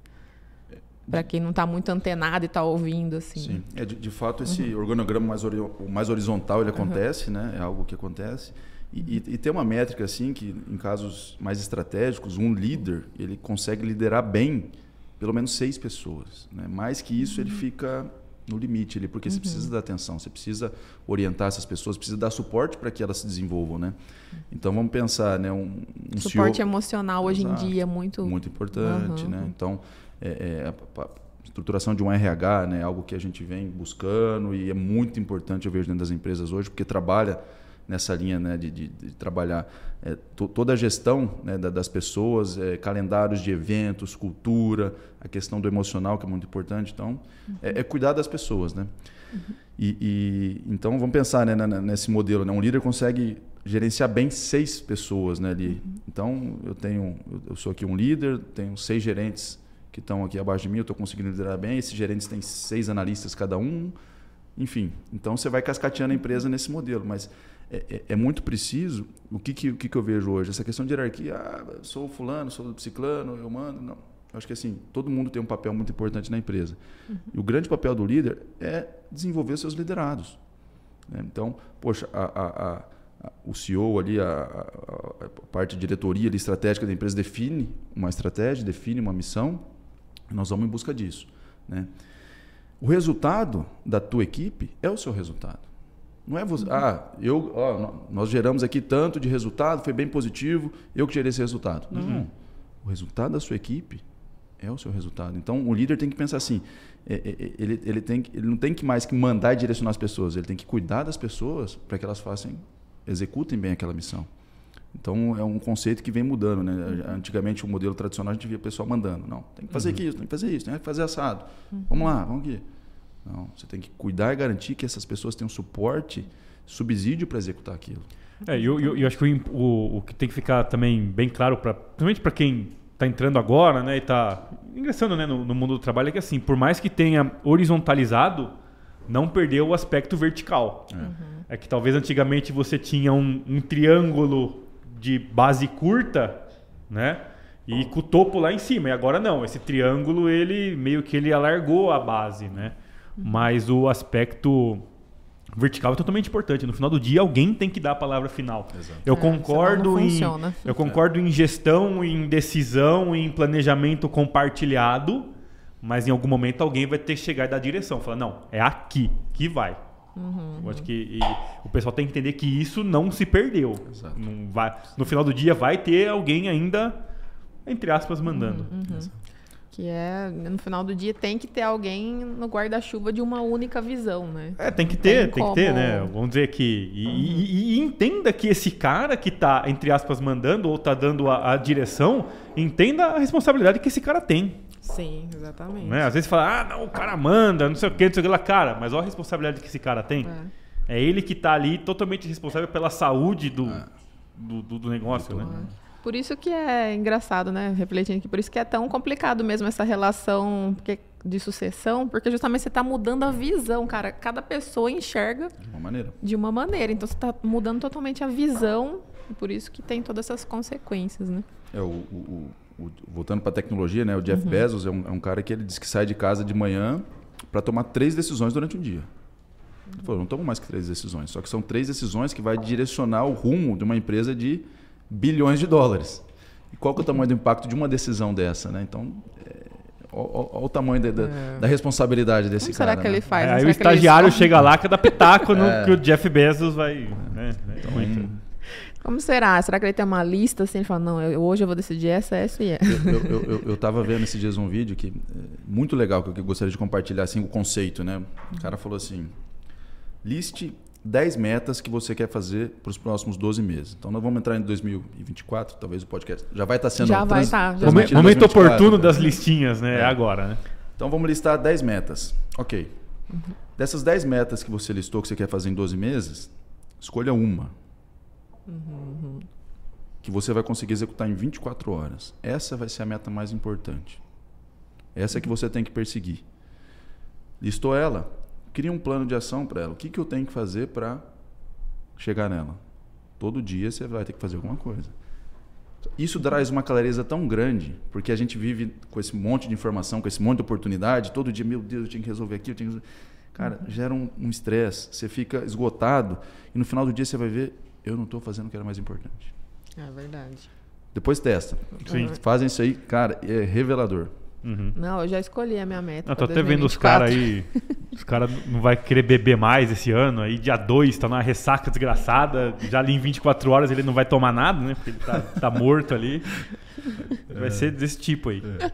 para quem não está muito antenado e está ouvindo assim? Sim, é, de, de fato esse uhum. organograma mais, ori mais horizontal ele acontece, uhum. né? É algo que acontece. E, e, tem uma métrica assim que em casos mais estratégicos um líder ele consegue liderar bem pelo menos seis pessoas né? mais que isso ele uhum. fica no limite ali porque uhum. você precisa dar atenção você precisa orientar essas pessoas precisa dar suporte para que elas se desenvolvam né então vamos pensar né um, um suporte CEO, emocional hoje exato, em dia é muito muito importante uhum. né então é, é, a, a, estruturação de um RH né algo que a gente vem buscando e é muito importante eu vejo dentro das empresas hoje porque trabalha nessa linha né, de, de, de trabalhar é, toda a gestão né, da, das pessoas, é, calendários de eventos, cultura, a questão do emocional que é muito importante. Então, uhum. é, é, cuidar das pessoas, né? Uhum. E, e, então vamos pensar né, nesse modelo. Né? Um líder consegue gerenciar bem seis pessoas né, ali. Uhum. Então eu tenho, eu sou aqui um líder, tenho seis gerentes que estão aqui abaixo de mim, eu estou conseguindo liderar bem. Esses gerentes têm seis analistas cada um. Enfim, então você vai cascateando a empresa nesse modelo, mas é, é, é, muito preciso. O que, que, o que, que eu vejo hoje? Essa questão de hierarquia, ah, sou fulano, sou ciclano, eu mando. Não. Eu acho que assim, todo mundo tem um papel muito importante na empresa. Uhum. E o grande papel do líder é desenvolver seus liderados. Né? Então, poxa, a, a, a, o CEO ali, a, parte de diretoria ali, estratégica da empresa define uma estratégia, define uma missão, e nós vamos em busca disso. Né? O resultado da tua equipe é o seu resultado. Não é você, ah, eu, ó, nós geramos aqui tanto de resultado, foi bem positivo, eu que gerei esse resultado. Não. Uhum. O resultado da sua equipe é o seu resultado. Então, o líder tem que pensar assim: é, é, é ele, ele, tem, ele não tem que mais que mandar e direcionar as pessoas, ele tem que cuidar das pessoas para que elas façam, executem bem aquela missão. Então, é um conceito que vem mudando. Né? Antigamente, o modelo tradicional, a gente via o pessoal mandando. Não, tem que fazer uhum. isso, tem que fazer isso, tem que fazer assado. Uhum. Vamos lá, vamos aqui. Não, você tem que cuidar e garantir que essas pessoas tenham suporte, subsídio para executar aquilo. É, eu, eu, eu acho que o, o, o, que tem que ficar também bem claro, pra, principalmente para quem está entrando agora né, e está ingressando né, no, no, mundo do trabalho, é que assim, por mais que tenha horizontalizado, não perdeu o aspecto vertical. É, uhum. é que talvez antigamente você tinha um, um triângulo de base curta, né? E com o topo lá em cima. E agora não, esse triângulo ele meio que ele alargou a base, né? Mas o aspecto vertical é totalmente importante. No final do dia, alguém tem que dar a palavra final. Exato. Eu é, concordo em eu concordo em gestão, em decisão, em planejamento compartilhado, mas em algum momento alguém vai ter que chegar e dar a direção, falar não, é aqui que vai. Uhum, eu acho que o pessoal tem que entender que isso não se perdeu. Não vai, no final do dia vai ter alguém ainda entre aspas mandando. Uhum, uhum. Que é, no final do dia, tem que ter alguém no guarda-chuva de uma única visão, né? É, tem que ter, tem, tem que ter, né? Vamos dizer que. E, uhum. e, e, entenda que esse cara que tá, entre aspas, mandando ou tá dando a, a, direção, entenda a responsabilidade que esse cara tem. Sim, exatamente. Né? Às vezes fala, ah, não, o cara manda, não sei o que, não sei o que lá. Cara, mas olha a responsabilidade que esse cara tem. É, é ele que tá ali totalmente responsável pela saúde do, é. do, do, do, negócio, né? Por isso que é engraçado, né? Refletindo aqui, por isso que é tão complicado mesmo essa relação de sucessão, porque justamente você está mudando a visão, cara. Cada pessoa enxerga de uma maneira. De uma maneira. Então você está mudando totalmente a visão, e por isso que tem todas essas consequências, né? É, o, o, o voltando para a tecnologia, né? O Jeff uhum. Bezos é um, é um, cara que ele diz que sai de casa de manhã para tomar três decisões durante um dia. Ele falou, não tomo mais que três decisões, só que são três decisões que vai direcionar o rumo de uma empresa de bilhões de dólares. E qual que é o tamanho do impacto de uma decisão dessa, né? Então, Olha o tamanho da, da, é. da, responsabilidade desse Como cara. será que né? ele faz? É, aí o estagiário chega lá que dá pitaco no (laughs) é. que o Jeff Bezos vai. Né? Então, muito. Como será? Será que ele tem uma lista assim? Ele fala, não, eu, hoje eu vou decidir essa, essa e essa. Eu, eu, eu, eu tava vendo esses dias um vídeo que é muito legal, que eu gostaria de compartilhar assim, o conceito, né? O cara falou assim: liste 10 metas que você quer fazer para os próximos 12 meses. Então, nós vamos entrar em 2024, talvez o podcast já vai estar tá sendo... Já vai estar. Tá, momento, momento oportuno das listinhas, né? É. agora, né? Então, vamos listar 10 metas. Ok. Uhum. Dessas 10 metas que você listou, que você quer fazer em 12 meses, escolha uma. Uhum. Que você vai conseguir executar em 24 horas. Essa vai ser a meta mais importante. Essa é que você tem que perseguir. Listou ela? Cria um plano de ação para ela. O que, que eu tenho que fazer para chegar nela? Todo dia você vai ter que fazer alguma coisa. Isso traz uma clareza tão grande, porque a gente vive com esse monte de informação, com esse monte de oportunidade, todo dia, meu Deus, eu tinha que resolver aqui, eu tinha que resolver. Cara, gera um estresse, um você fica esgotado, e no final do dia você vai ver, eu não estou fazendo o que era mais importante. É verdade. Depois testa. Sim. Fazem isso aí, cara, é revelador. Uhum. Não, eu já escolhi a minha meta. Eu tô até vendo os caras aí. Os caras não vai querer beber mais esse ano. Aí dia 2 tá numa ressaca desgraçada. Já ali em 24 horas ele não vai tomar nada, né? Porque ele tá, tá morto ali. Vai é. ser desse tipo aí. É.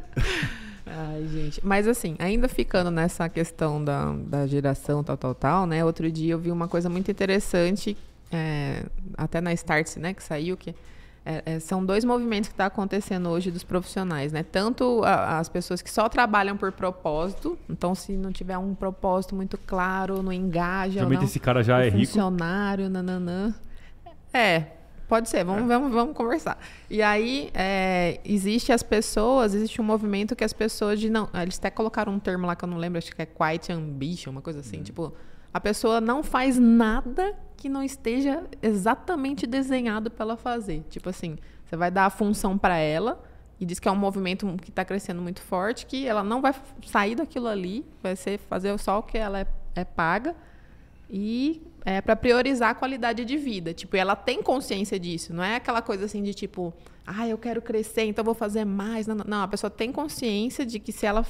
Ai, gente. Mas assim, ainda ficando nessa questão da, da geração tal, tal, tal, né? Outro dia eu vi uma coisa muito interessante, é, até na Starts, né, que saiu, que é, é, são dois movimentos que estão tá acontecendo hoje dos profissionais, né? Tanto a, as pessoas que só trabalham por propósito, então se não tiver um propósito muito claro, não engaja, não, esse cara já é funcionário, rico. nananã. É, pode ser, vamos, é. vamos, vamos conversar. E aí, é, existe as pessoas, existe um movimento que as pessoas de não. Eles até colocaram um termo lá que eu não lembro, acho que é quiet ambition, uma coisa assim, hum. tipo, a pessoa não faz nada que não esteja exatamente desenhado para ela fazer. Tipo assim, você vai dar a função para ela e diz que é um movimento que está crescendo muito forte, que ela não vai sair daquilo ali, vai ser fazer só o que ela é, é paga e é para priorizar a qualidade de vida. Tipo, ela tem consciência disso, não é aquela coisa assim de tipo, ah, eu quero crescer, então vou fazer mais. Não, não, a pessoa tem consciência de que se ela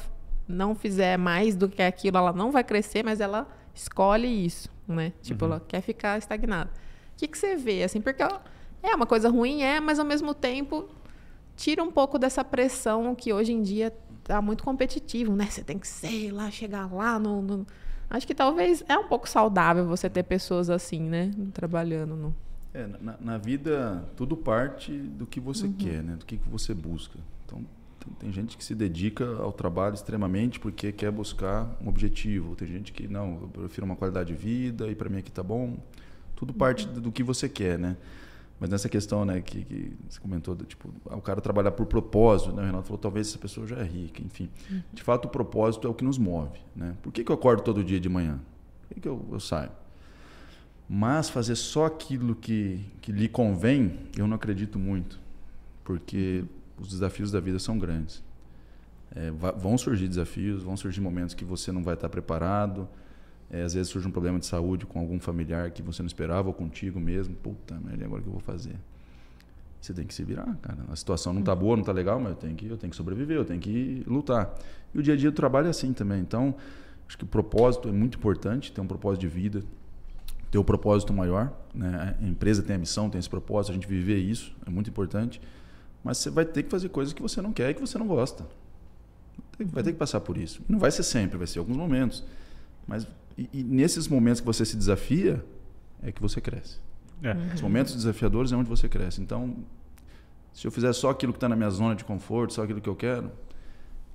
não fizer mais do que aquilo, ela não vai crescer, mas ela escolhe isso né? Tipo, uhum. ela quer ficar estagnada. O que, que você vê, assim? Porque é uma coisa ruim, é, mas ao mesmo tempo tira um pouco dessa pressão que hoje em dia tá muito competitivo, né? Você tem que ser lá, chegar lá no, no... Acho que talvez é um pouco saudável você ter pessoas assim, né? Trabalhando no... É, na, na vida, tudo parte do que você uhum. quer, né? Do que, que você busca. Então, tem, tem, gente que se dedica ao trabalho extremamente porque quer buscar um objetivo. Tem gente que não, eu prefiro uma qualidade de vida e para mim aqui tá bom. Tudo parte uhum. do que você quer, né? Mas nessa questão, né, que, que você comentou, do, tipo, o cara trabalhar por propósito, né? O Renato falou, talvez essa pessoa já é rica, enfim. Uhum. De fato, o propósito é o que nos move, né? Por que, que eu acordo todo dia de manhã? Por que, que eu, eu saio? Mas fazer só aquilo que, que lhe convém, eu não acredito muito. Porque os desafios da vida são grandes. É, vão surgir desafios, vão surgir momentos que você não vai estar preparado. É, às vezes surge um problema de saúde com algum familiar que você não esperava ou contigo mesmo. Puta merda, agora o que eu vou fazer? Você tem que se virar, cara. A situação não está boa, não está legal, mas eu tenho, que, eu tenho que sobreviver, eu tenho que lutar. E o dia a dia do trabalho é assim também. Então, acho que o propósito é muito importante, ter um propósito de vida, ter o um propósito maior. Né? A empresa tem a missão, tem esse propósito, a gente viver isso é muito importante. Mas você vai ter que fazer coisas que você não quer e que você não gosta. Vai ter que passar por isso. Não vai ser sempre, vai ser alguns momentos. Mas e, e nesses momentos que você se desafia, é que você cresce. É. Uhum. Os momentos desafiadores é onde você cresce. Então, se eu fizer só aquilo que está na minha zona de conforto, só aquilo que eu quero,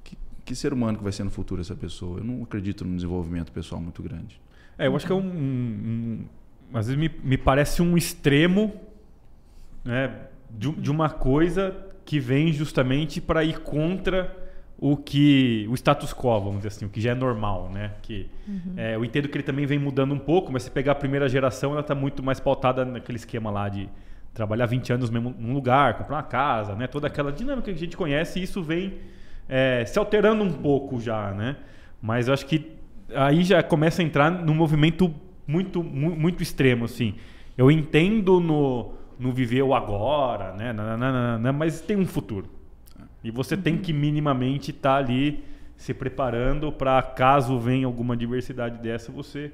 que, que, ser humano que vai ser no futuro essa pessoa? Eu não acredito num desenvolvimento pessoal muito grande. É, eu acho que é um, um, um às vezes me, me parece um extremo, né? De, de uma coisa que vem justamente para ir contra o que o status quo, vamos dizer assim, o que já é normal, né? Que uhum. é, eu entendo que ele também vem mudando um pouco, mas se pegar a primeira geração, ela está muito mais pautada naquele esquema lá de trabalhar 20 anos mesmo num lugar, comprar uma casa, né? Toda aquela dinâmica que a gente conhece, e isso vem é, se alterando um pouco já, né? Mas eu acho que aí já começa a entrar num movimento muito muito extremo, assim. Eu entendo no não viver o agora, né? Nananana, mas tem um futuro. E você tem que minimamente estar tá ali se preparando para caso venha alguma diversidade dessa, você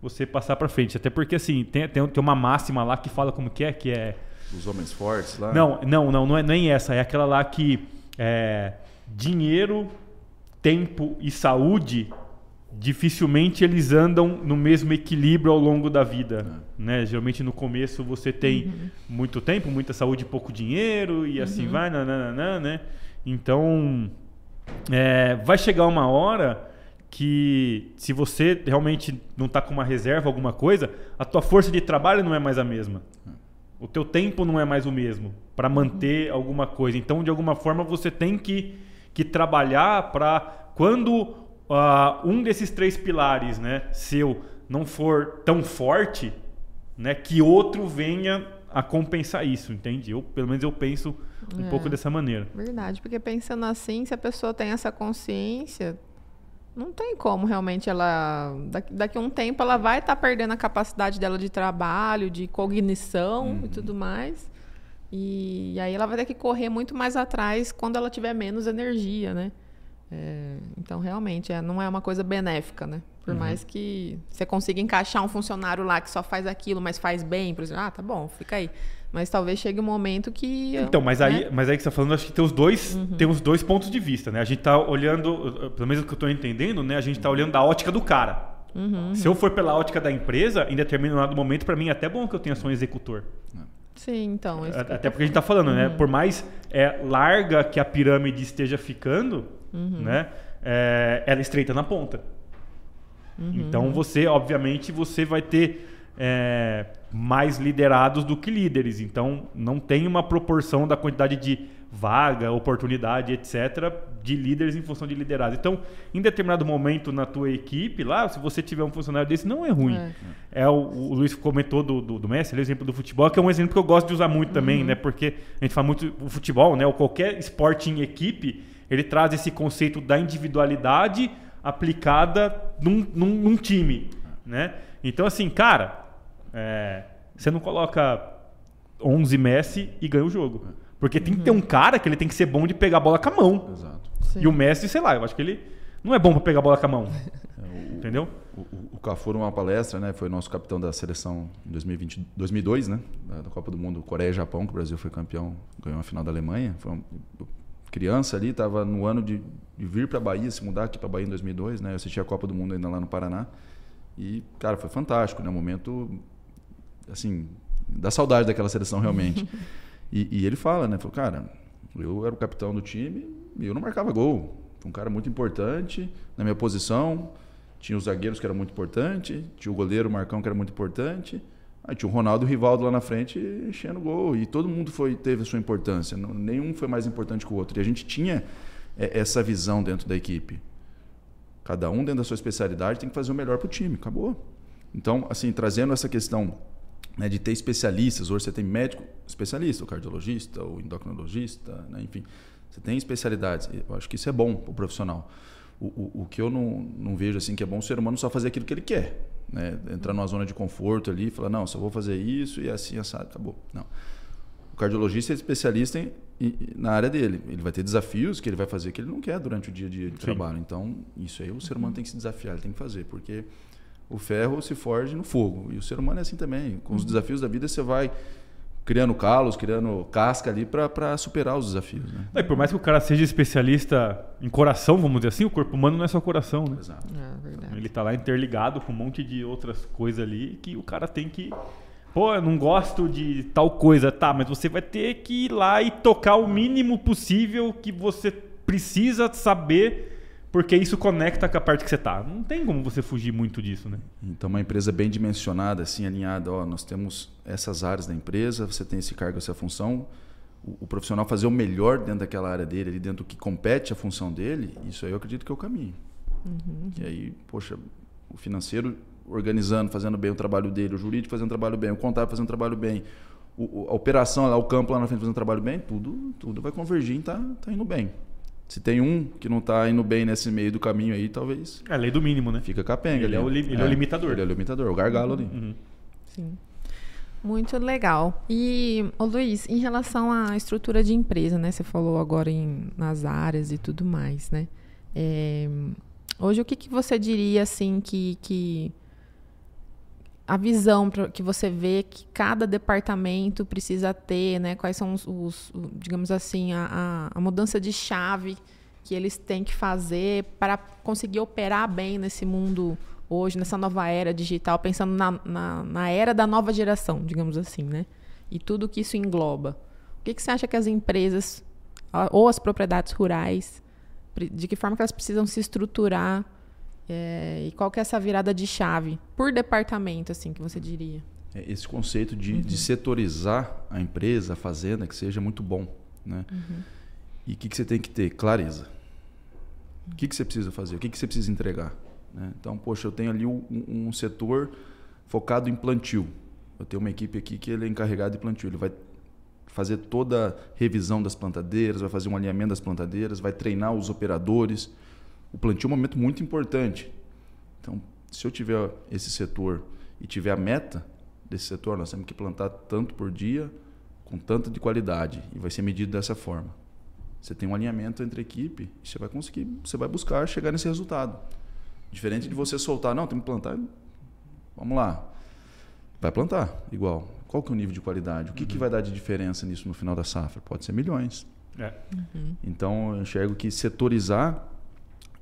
você passar para frente. Até porque assim, tem, tem, tem uma máxima lá que fala como que é, que é os homens fortes lá? Não, não, não, não é nem essa, é aquela lá que é, dinheiro, tempo e saúde dificilmente eles andam no mesmo equilíbrio ao longo da vida. É. Né? Geralmente no começo você tem uhum. muito tempo, muita saúde e pouco dinheiro, e assim uhum. vai, nananana, né? Então, é, vai chegar uma hora que se você realmente não está com uma reserva, alguma coisa, a tua força de trabalho não é mais a mesma. O teu tempo não é mais o mesmo para manter uhum. alguma coisa. Então, de alguma forma, você tem que, que trabalhar para quando uh, um desses três pilares, né, seu, não for tão forte, né, que outro venha a compensar isso, entende? Eu, pelo menos eu penso um é, pouco dessa maneira. Verdade, porque pensando assim, se a pessoa tem essa consciência, não tem como realmente ela. Daqui, daqui a um tempo ela vai estar tá perdendo a capacidade dela de trabalho, de cognição uhum. e tudo mais. E, e, aí ela vai ter que correr muito mais atrás quando ela tiver menos energia, né? É, então, realmente, é, não é uma coisa benéfica, né? Por uhum. mais que você consiga encaixar um funcionário lá que só faz aquilo, mas faz bem, por exemplo, ah, tá bom, fica aí. Mas talvez chegue um momento que. Então, mas né? aí, mas aí que você está falando, acho que tem os dois, uhum. tem os dois pontos de vista, né? A gente está olhando, pelo menos o que eu estou entendendo, né? A gente está olhando da ótica do cara. Uhum. Se eu for pela ótica da empresa, em determinado momento, para mim é até bom que eu tenha só um executor. Sim, então. Até porque a gente está falando, né? Uhum. Por mais é, larga que a pirâmide esteja ficando, uhum. né? É, ela estreita na ponta. Uhum. Então você, obviamente, você vai ter é, mais liderados do que líderes. Então não tem uma proporção da quantidade de vaga, oportunidade, etc., de líderes em função de liderado. Então, em determinado momento na tua equipe, lá, se você tiver um funcionário desse, não é ruim. É, é o, o, Luiz comentou do, do, do Messi, o exemplo do futebol, que é um exemplo que eu gosto de usar muito também, uhum. né? Porque a gente fala muito o futebol, né? Ou qualquer esporte em equipe, ele traz esse conceito da individualidade aplicada num, num, num time, né? Então, assim, cara, é, você não coloca 11 Messi e ganha o jogo. Porque tem que ter um cara que ele tem que ser bom de pegar a bola com a mão. Exato. E o Messi, sei lá, eu acho que ele não é bom para pegar a bola com a mão. (laughs) É, o, Entendeu? O, o, o Cafu, numa palestra, né, foi nosso capitão da seleção em 2020, 2002, né, da, Copa do Mundo Coreia e Japão, que o Brasil foi campeão, ganhou a final da Alemanha. Foi uma criança ali, estava no ano de, de vir para a Bahia, se mudar aqui para a Bahia em 2002, né, eu assisti a Copa do Mundo ainda lá no Paraná. E, cara, foi fantástico, né, um momento, assim, da saudade daquela seleção realmente. (laughs) E, e, ele fala, né? Falou, cara, eu era o capitão do time e eu não marcava gol. Foi um cara muito importante na minha posição. Tinha os zagueiros que era muito importante, tinha o goleiro o Marcão que era muito importante. Aí tinha o Ronaldo e o Rivaldo lá na frente enchendo gol. E todo mundo foi, teve a sua importância. Nenhum foi mais importante que o outro. E a gente tinha é, essa visão dentro da equipe. Cada um dentro da sua especialidade tem que fazer o melhor para o time. Acabou. Então, assim, trazendo essa questão né, de ter especialistas. Hoje você tem médico especialista, o cardiologista, o endocrinologista, né, enfim. Você tem especialidades. Eu acho que isso é bom para o profissional. O, o, que eu não, não vejo assim que é bom o ser humano só fazer aquilo que ele quer. Né? Entrar numa zona de conforto ali e falar, não, só vou fazer isso e assim, assado, acabou. Não. O cardiologista é especialista em, em, na área dele. Ele vai ter desafios que ele vai fazer que ele não quer durante o dia a dia de Sim. trabalho. Então, isso aí o ser humano tem que se desafiar, ele tem que fazer, porque o ferro se forge no fogo. E o ser humano é assim também. Com os uhum. desafios da vida, você vai criando calos, criando casca ali para superar os desafios. Né? E por mais que o cara seja especialista em coração, vamos dizer assim, o corpo humano não é só coração, né? Exato. É, Ele está lá interligado com um monte de outras coisas ali que o cara tem que. Pô, eu não gosto de tal coisa, tá, mas você vai ter que ir lá e tocar o mínimo possível que você precisa saber porque isso conecta com a parte que você está. Não tem como você fugir muito disso, né? Então, uma empresa bem dimensionada, assim, alinhada, ó, nós temos essas áreas da empresa, você tem esse cargo, essa função, o, o profissional fazer o melhor dentro daquela área dele, ali dentro do que compete a função dele, isso aí eu acredito que é o caminho. Uhum. E aí, poxa, o financeiro organizando, fazendo bem o trabalho dele, o jurídico fazendo o trabalho bem, o contábil fazendo o trabalho bem, o, a operação lá, o campo lá na frente fazendo o trabalho bem, tudo, tudo vai convergir e tá, tá indo bem. Se tem um que não está indo bem nesse meio do caminho aí, talvez. É a lei do mínimo, né? Fica capenga. Ele, é, o, li, ele é. é, o limitador. Ele é o limitador, o gargalo ali. Uhum. Sim. Muito legal. E, ô Luiz, em relação à estrutura de empresa, né? Você falou agora em, nas áreas e tudo mais, né? É, hoje, o que, que você diria, assim, que, que a visão que você vê que cada departamento precisa ter, né? Quais são os, os digamos assim, a, a, mudança de chave que eles têm que fazer para conseguir operar bem nesse mundo hoje, nessa nova era digital, pensando na, na, na, era da nova geração, digamos assim, né? E tudo que isso engloba. O que, que você acha que as empresas ou as propriedades rurais, de que forma que elas precisam se estruturar é, e qual que é essa virada de chave por departamento, assim, que você diria? É, esse conceito de, uhum. de setorizar a empresa, a fazenda, que seja muito bom, né? Uhum. E o que, que você tem que ter? Clareza. O que, que você precisa fazer? O que, que você precisa entregar? Né? Então, poxa, eu tenho ali um, um, setor focado em plantio. Eu tenho uma equipe aqui que ele é encarregado de plantio. Ele vai fazer toda a revisão das plantadeiras, vai fazer um alinhamento das plantadeiras, vai treinar os operadores. O plantio é um momento muito importante. Então, se eu tiver esse setor e tiver a meta desse setor, nós temos que plantar tanto por dia, com tanta de qualidade, e vai ser medido dessa forma. Você tem um alinhamento entre a equipe e você vai conseguir, você vai buscar chegar nesse resultado. Diferente de você soltar, não, tem que plantar. Vamos lá. Vai plantar, igual. Qual que é o nível de qualidade? O que, uhum. que vai dar de diferença nisso no final da safra? Pode ser milhões. É. Uhum. Então, eu enxergo que setorizar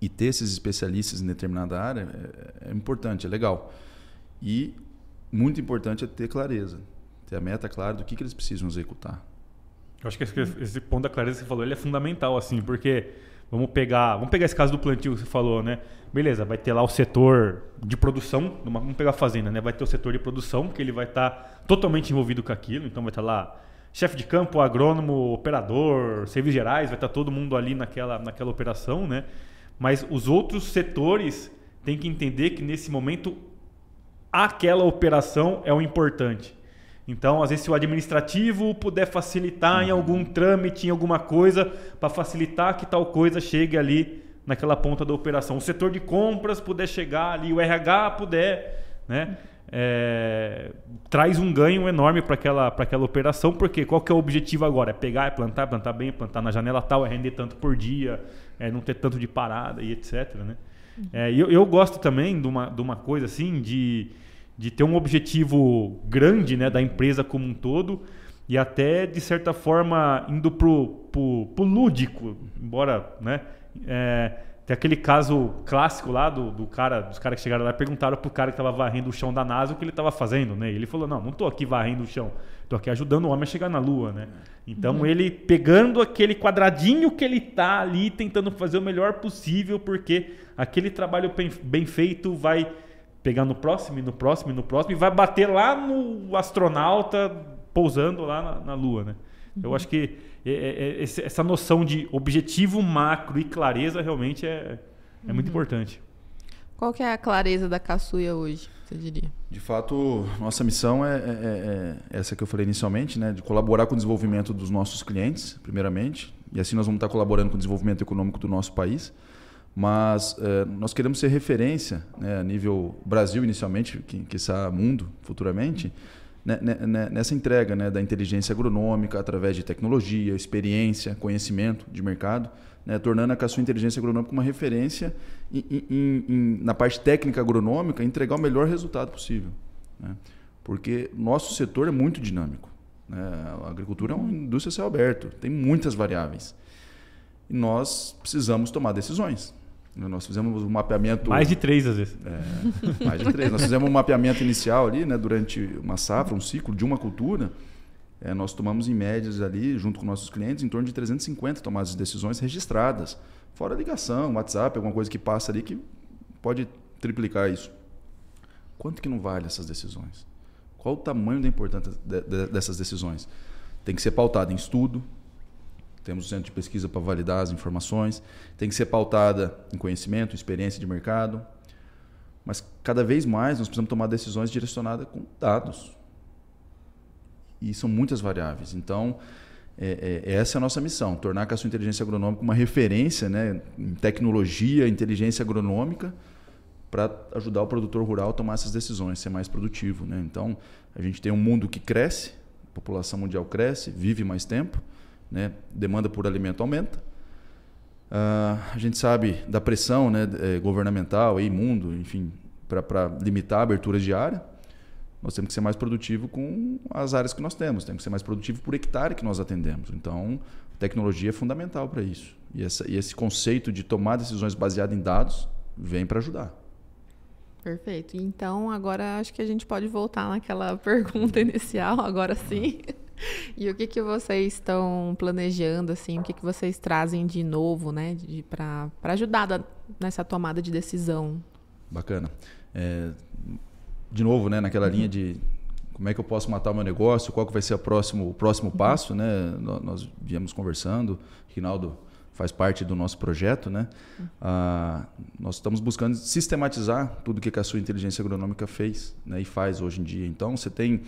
e ter esses especialistas em determinada área é, é importante, é legal. E muito importante é ter clareza, ter a meta clara do que, que eles precisam executar. Eu acho que esse, esse, ponto da clareza que você falou ele é fundamental, assim, porque vamos pegar, vamos pegar esse caso do plantio que você falou, né? Beleza, vai ter lá o setor de produção, vamos pegar a fazenda, né? Vai ter o setor de produção, que ele vai estar tá totalmente envolvido com aquilo, então vai estar tá lá chefe de campo, agrônomo, operador, serviços gerais, vai estar tá todo mundo ali naquela, naquela operação, né? Mas os outros setores têm que entender que nesse momento aquela operação é o importante. Então, às vezes, se o administrativo puder facilitar uhum. em algum trâmite, em alguma coisa, para facilitar que tal coisa chegue ali naquela ponta da operação. O setor de compras puder chegar ali, o RH puder, né? É, traz um ganho enorme para aquela, aquela operação, porque qual que é o objetivo agora? É pegar, é plantar, plantar bem, plantar na janela tal, é render tanto por dia, é não ter tanto de parada e etc. Né? Uhum. É, eu, eu gosto também de uma, de uma coisa assim, de de ter um objetivo grande né, da empresa como um todo e até, de certa forma, indo pro, pro, pro lúdico, embora, né? É, tem aquele caso clássico lá do, do cara, dos caras que chegaram lá e perguntaram pro cara que estava varrendo o chão da NASA o que ele estava fazendo, né? E ele falou: "Não, não estou aqui varrendo o chão, estou aqui ajudando o homem a chegar na lua, né?" Então uhum. ele pegando aquele quadradinho que ele tá ali tentando fazer o melhor possível, porque aquele trabalho bem, feito vai pegar no próximo, e no próximo, e no próximo, e vai bater lá no astronauta pousando lá na, na Lua, né? Uhum. Eu acho que é, é, é essa noção de objetivo macro e clareza realmente é, é uhum. muito importante. Qual que é a clareza da Caçuia hoje, você diria? De fato, nossa missão é, é, é, essa que eu falei inicialmente, né? de colaborar com o desenvolvimento dos nossos clientes, primeiramente, e assim nós vamos estar colaborando com o desenvolvimento econômico do nosso país mas é, nós queremos ser referência né, a nível Brasil inicialmente, que quiçá mundo futuramente, né, nessa entrega né, da inteligência agronômica através de tecnologia, experiência, conhecimento de mercado, né, tornando a sua inteligência agronômica uma referência em, em, em, na parte técnica agronômica, entregar o melhor resultado possível. Né? Porque nosso setor é muito dinâmico. Né? A agricultura é uma indústria céu aberto, tem muitas variáveis. E nós precisamos tomar decisões. Nós fizemos um mapeamento. Mais de três, às vezes. É, mais de três. Nós fizemos um mapeamento inicial ali, né, durante uma safra, um ciclo de uma cultura. É, nós tomamos em médias ali, junto com nossos clientes, em torno de 350 tomadas de decisões registradas. Fora ligação, WhatsApp, alguma coisa que passa ali que pode triplicar isso. Quanto que não vale essas decisões? Qual o tamanho da importância de, de, dessas decisões? Tem que ser pautado em estudo, temos centro de pesquisa para validar as informações. Tem que ser pautada em conhecimento, experiência de mercado. Mas cada vez mais nós precisamos tomar decisões direcionadas com dados. E são muitas variáveis. Então, é, é, essa é a nossa missão: tornar a sua inteligência agronômica uma referência né, em tecnologia, inteligência agronômica, para ajudar o produtor rural a tomar essas decisões, ser mais produtivo. Né? Então, a gente tem um mundo que cresce, a população mundial cresce, vive mais tempo, né? demanda por alimento aumenta. Uh, a gente sabe da pressão né, eh, governamental e mundo, enfim, para limitar a abertura de área. Nós temos que ser mais produtivo com as áreas que nós temos, temos que ser mais produtivo por hectare que nós atendemos. Então, tecnologia é fundamental para isso. E, essa, e esse conceito de tomar decisões baseadas em dados vem para ajudar. Perfeito. Então, agora acho que a gente pode voltar naquela (laughs) pergunta inicial, agora sim. E o que, que vocês estão planejando, assim, o que, que vocês trazem de novo, né, para ajudar da, nessa tomada de decisão? Bacana. É, de novo, né, naquela uhum. linha de como é que eu posso matar o meu negócio, qual que vai ser o próximo, o próximo uhum. passo, né? Nós, viemos conversando, Rinaldo faz parte do nosso projeto, né? Uhum. Ah, nós estamos buscando sistematizar tudo que a sua inteligência agronômica fez né, e faz hoje em dia. Então, você tem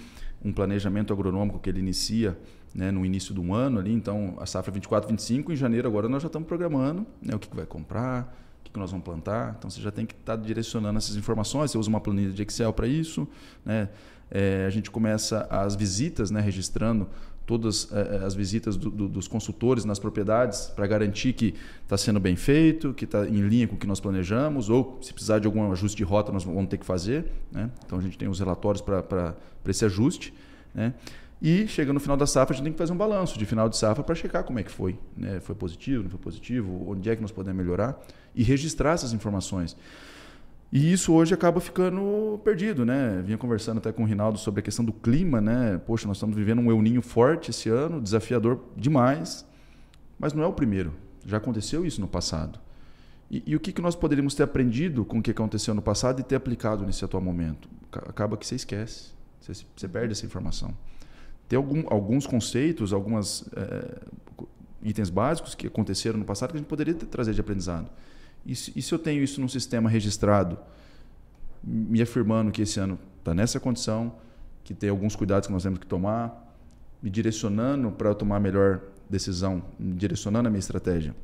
um planejamento agronômico que ele inicia né, no início do ano ali, então a safra 24, 25, em janeiro agora nós já estamos programando né, o que, que vai comprar, o que, que nós vamos plantar. Então, você já tem que estar tá direcionando essas informações, você usa uma planilha de Excel para isso, né? É, a gente começa as visitas, né, registrando todas é, as visitas do, do, dos consultores nas propriedades para garantir que está sendo bem feito, que está em linha com o que nós planejamos, ou se precisar de algum ajuste de rota, nós vamos ter que fazer. Né? Então a gente tem os relatórios para esse ajuste. Né? E chega no final da safra, a gente tem que fazer um balanço de final de safra para checar como é que foi. Né? Foi positivo, não foi positivo, onde é que nós podemos melhorar e registrar essas informações. E isso hoje acaba ficando perdido, né? Vinha conversando até com o Rinaldo sobre a questão do clima, né? Poxa, nós estamos vivendo um El Ninho forte esse ano, desafiador demais, mas não é o primeiro. Já aconteceu isso no passado. E, e o que, que nós poderíamos ter aprendido com o que aconteceu no passado e ter aplicado nesse atual momento? Acaba que você esquece, você, você perde essa informação. Tem algum, alguns conceitos, alguns é, eh, itens básicos que aconteceram no passado que a gente poderia ter, trazer de aprendizado. E se, e se eu tenho isso num sistema registrado, me afirmando que esse ano está nessa condição, que tem alguns cuidados que nós temos que tomar, me direcionando para eu tomar a melhor decisão, me direcionando a minha estratégia,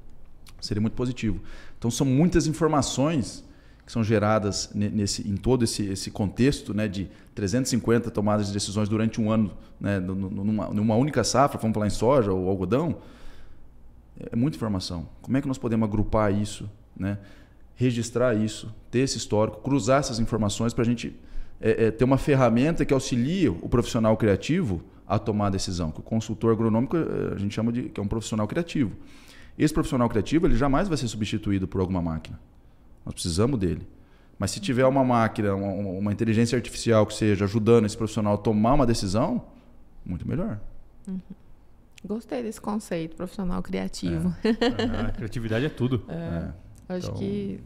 seria muito positivo. Então são muitas informações que são geradas nesse, em todo esse, esse contexto né, de 350 tomadas de decisões durante um ano, né, numa, numa única safra, vamos falar em soja ou algodão, é muita informação. Como é que nós podemos agrupar isso né? registrar isso, ter esse histórico, cruzar essas informações para a gente é, é, ter uma ferramenta que auxilie o profissional criativo a tomar a decisão. Que o consultor agronômico é, a gente chama de que é um profissional criativo. Esse profissional criativo ele jamais vai ser substituído por alguma máquina. Nós precisamos dele. Mas se tiver uma máquina, uma, uma inteligência artificial que seja ajudando esse profissional a tomar uma decisão, muito melhor. Uhum. Gostei desse conceito, profissional criativo. É. a (laughs) criatividade é tudo. É. Acho então... que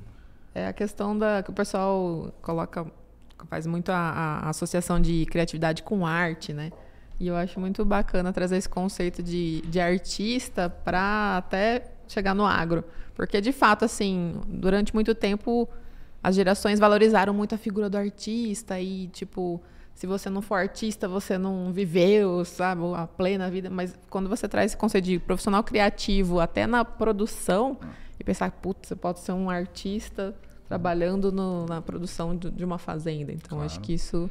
é a questão da que o pessoal coloca faz muito a, a, associação de criatividade com arte, né? E eu acho muito bacana trazer esse conceito de, de artista para até chegar no agro, porque de fato assim, durante muito tempo as gerações valorizaram muito a figura do artista e tipo se você não for artista, você não viveu, sabe, a plena vida. Mas quando você traz esse conceito de profissional criativo até na produção, e pensar, putz, você pode ser um artista trabalhando no, na produção de, uma fazenda. Então, claro. acho que isso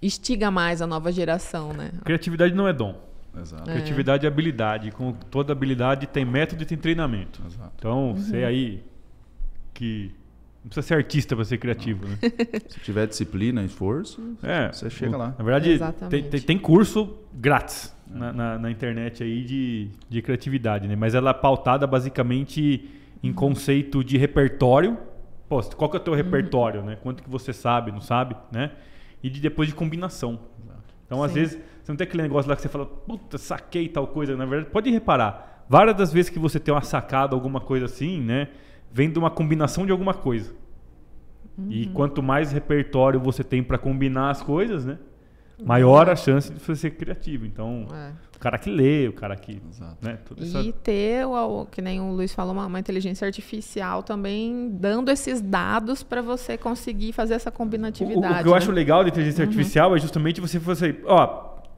instiga mais a nova geração, né? Criatividade não é dom. Exato. É. Criatividade é habilidade. Com toda habilidade tem método e tem treinamento. Exato. Então, uhum. você aí que não precisa ser artista para ser criativo, né? Se tiver disciplina e esforço, é, você chega lá. Na verdade, tem, tem, tem, curso grátis é. na, na, na, internet aí de, de criatividade, né? Mas ela é pautada basicamente em conceito de repertório. Pô, qual que é o teu uhum. repertório, né? Quanto que você sabe, não sabe, né? E de, depois de combinação. Então, Sim. às vezes, você não tem aquele negócio lá que você fala, puta, saquei tal coisa. Na verdade, pode reparar. Várias das vezes que você tem uma sacada, alguma coisa assim, né? Vem de uma combinação de alguma coisa. Uhum. E quanto mais repertório você tem para combinar as coisas, né? Maior a chance de você ser criativo. Então, é cara que lê, o cara que. Né, e essa... ter, o, que nem o Luiz falou, uma, uma inteligência artificial também dando esses dados para você conseguir fazer essa combinatividade. O, o que eu né? acho legal da inteligência uhum. artificial é justamente você fazer, ó,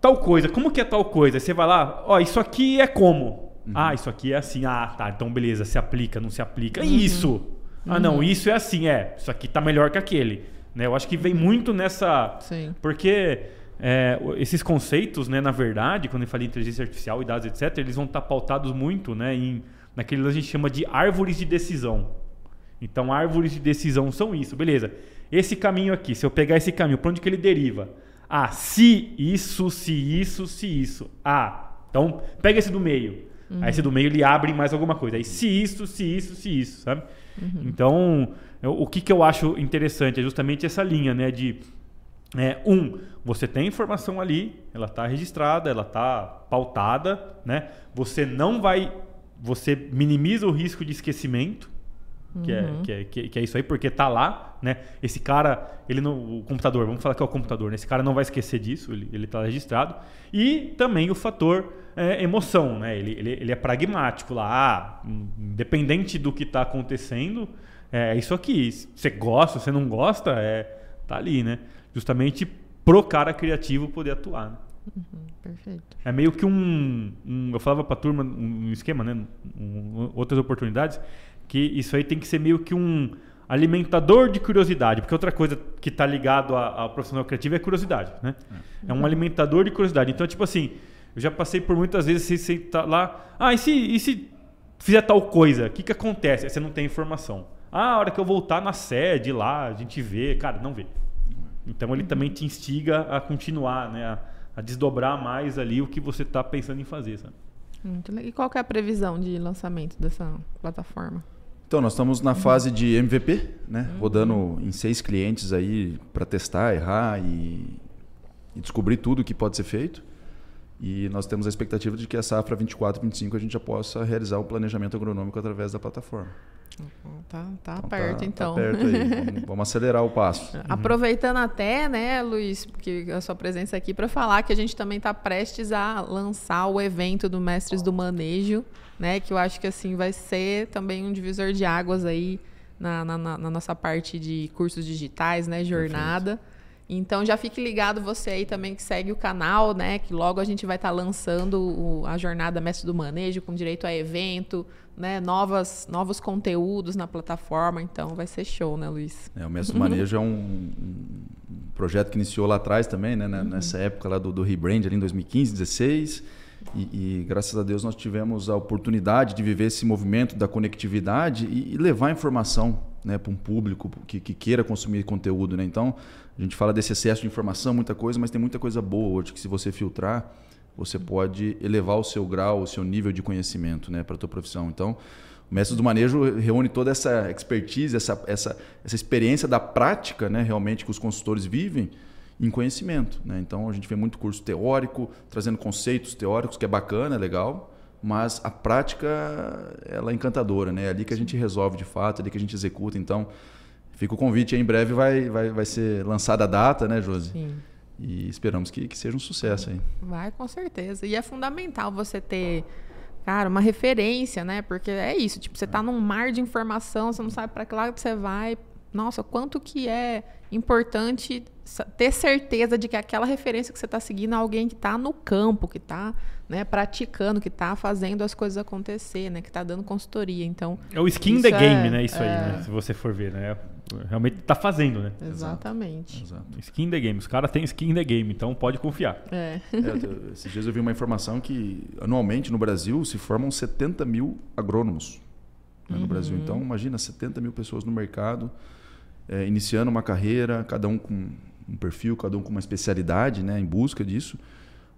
tal coisa, como que é tal coisa? Aí você vai lá, ó, isso aqui é como? Uhum. Ah, isso aqui é assim. Ah, tá, então beleza, se aplica, não se aplica. Uhum. Isso! Ah, não, isso é assim, é. Isso aqui tá melhor que aquele. Né? Eu acho que vem muito nessa. Sim. Porque é, esses conceitos, né, na verdade, quando eu falo em inteligência artificial e dados, etc., eles vão estar pautados muito né, em, naquilo que a gente chama de árvores de decisão. Então, árvores de decisão são isso, beleza. Esse caminho aqui, se eu pegar esse caminho, para onde que ele deriva? Ah, se isso, se isso, se isso. Ah, então pega esse do meio. Aí esse do meio ele abre mais alguma coisa. Aí se isso, se isso, se isso, sabe? Então, eu- o que, que eu acho interessante é justamente essa linha, né? De é, um, você tem informação ali, ela está registrada, ela está pautada, né? Você não vai, você minimiza o risco de esquecimento, que, é, que, é, que, é- que é isso aí, porque tá lá, né? Esse cara, ele não, o computador, vamos falar que é o computador, né? Esse cara não vai esquecer disso, ele, ele tá registrado. E também o fator é, emoção, né? Ele, ele, ele é pragmático lá, ah, independente do que está acontecendo, é isso aqui. Você gosta, você não gosta, é, tá ali, né? Justamente pro cara criativo poder atuar, né? Perfeito. É meio que um, um- eu falava para a turma um, esquema, né, um- outras oportunidades, que isso aí tem que ser meio que um alimentador de curiosidade, porque outra coisa que está ligado ao profissional criativo é curiosidade, né? É um alimentador de curiosidade. Então, tipo assim, eu já passei por muitas vezes você, você tá lá, ah, e se, e se fizer tal coisa, o que que acontece? Aí você não tem informação. Ah, a hora que eu voltar na sede lá, a gente vê, cara, não vê. Então ele também te instiga a continuar, né? A, a desdobrar mais ali o que você está pensando em fazer, sabe? Muito legal. E qual que é a previsão de lançamento dessa plataforma? Então, nós estamos na fase de MVP, né? Rodando em seis clientes aí para testar, errar e, e descobrir tudo que pode ser feito. E nós temos a expectativa de que a safra 24, 25 a gente já possa realizar o planejamento agronômico através da plataforma. Tá, tá Então, perto, tá- então. Tá perto aí. (laughs) Vamos, vamos acelerar o passo. Aproveitando até, né, Luiz, porque a sua presença aqui para falar que a gente também está prestes a lançar o evento do Mestres do Manejo, né, que eu acho que assim vai ser também um divisor de águas aí na, na- na- na nossa parte de cursos digitais, né, jornada. Então já fique ligado você aí também que segue o canal, né, que logo a gente vai estar lançando o- a jornada Mestre do Manejo com direito a evento, né, novas, novos conteúdos na plataforma. Então vai ser show, né, Luiz? É, o Mestre do Manejo é um, um projeto que iniciou lá atrás também, né? né, Nessa época lá do, do rebrand ali em 2015, 2016. E, e graças a Deus nós tivemos a oportunidade de viver esse movimento da conectividade e, e levar informação né, para um público que, que queira consumir conteúdo. Né? Então, a gente fala desse excesso de informação, muita coisa, mas tem muita coisa boa hoje que se você filtrar, você pode elevar o seu grau, o seu nível de conhecimento né, para a tua profissão. Então, o mestre do manejo reúne toda essa expertise, essa, essa, essa experiência da prática, né, realmente, que os consultores vivem em conhecimento. Né? Então, a gente vê muito curso teórico, trazendo conceitos teóricos, que é bacana, é legal, mas a prática ela é encantadora. Né? É ali que a gente resolve de fato, é ali que a gente executa. Então, fica o convite, aí, em breve vai, vai, vai ser lançada a data, né, Josi? Sim. E esperamos que, que seja um sucesso aí. Vai, com certeza. E é fundamental você ter, cara, uma referência, né? Porque é isso, tipo, você tá num mar de informação, você não sabe para que lado você vai. Nossa, quanto que é importante ter certeza de que aquela referência que você está seguindo é alguém que está no campo, que está né, praticando, que está fazendo as coisas acontecer, né? Que está dando consultoria. Então, É o skin the game, é- né? Isso aí, é. né? Se você for ver, né? Realmente tá fazendo, né? exatamente. Exato. Skin the game. Os caras têm skin the game, então pode confiar. É. É, eu- esses dias eu vi uma informação que anualmente no Brasil se formam 70 mil agrônomos né, no Brasil. Então, imagina 70 mil pessoas no mercado, é, iniciando uma carreira, cada um com um perfil, cada um com uma especialidade né, em busca disso,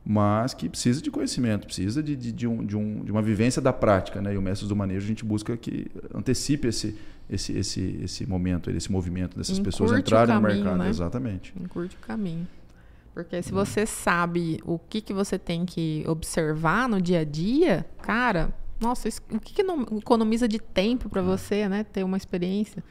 mas que precisa de conhecimento, precisa de, de, de um, de, um, de uma vivência da prática. Né? E o Mestres do Manejo a gente busca que antecipe esse, esse, esse, esse momento, esse movimento dessas pessoas Encurte o entrarem no caminho, mercado. né? Exatamente. Encurte o caminho. Porque se você sabe o que, que você tem que observar no dia a dia, cara, nossa, isso- o que, que não economiza de tempo para você, né? Ter uma experiência.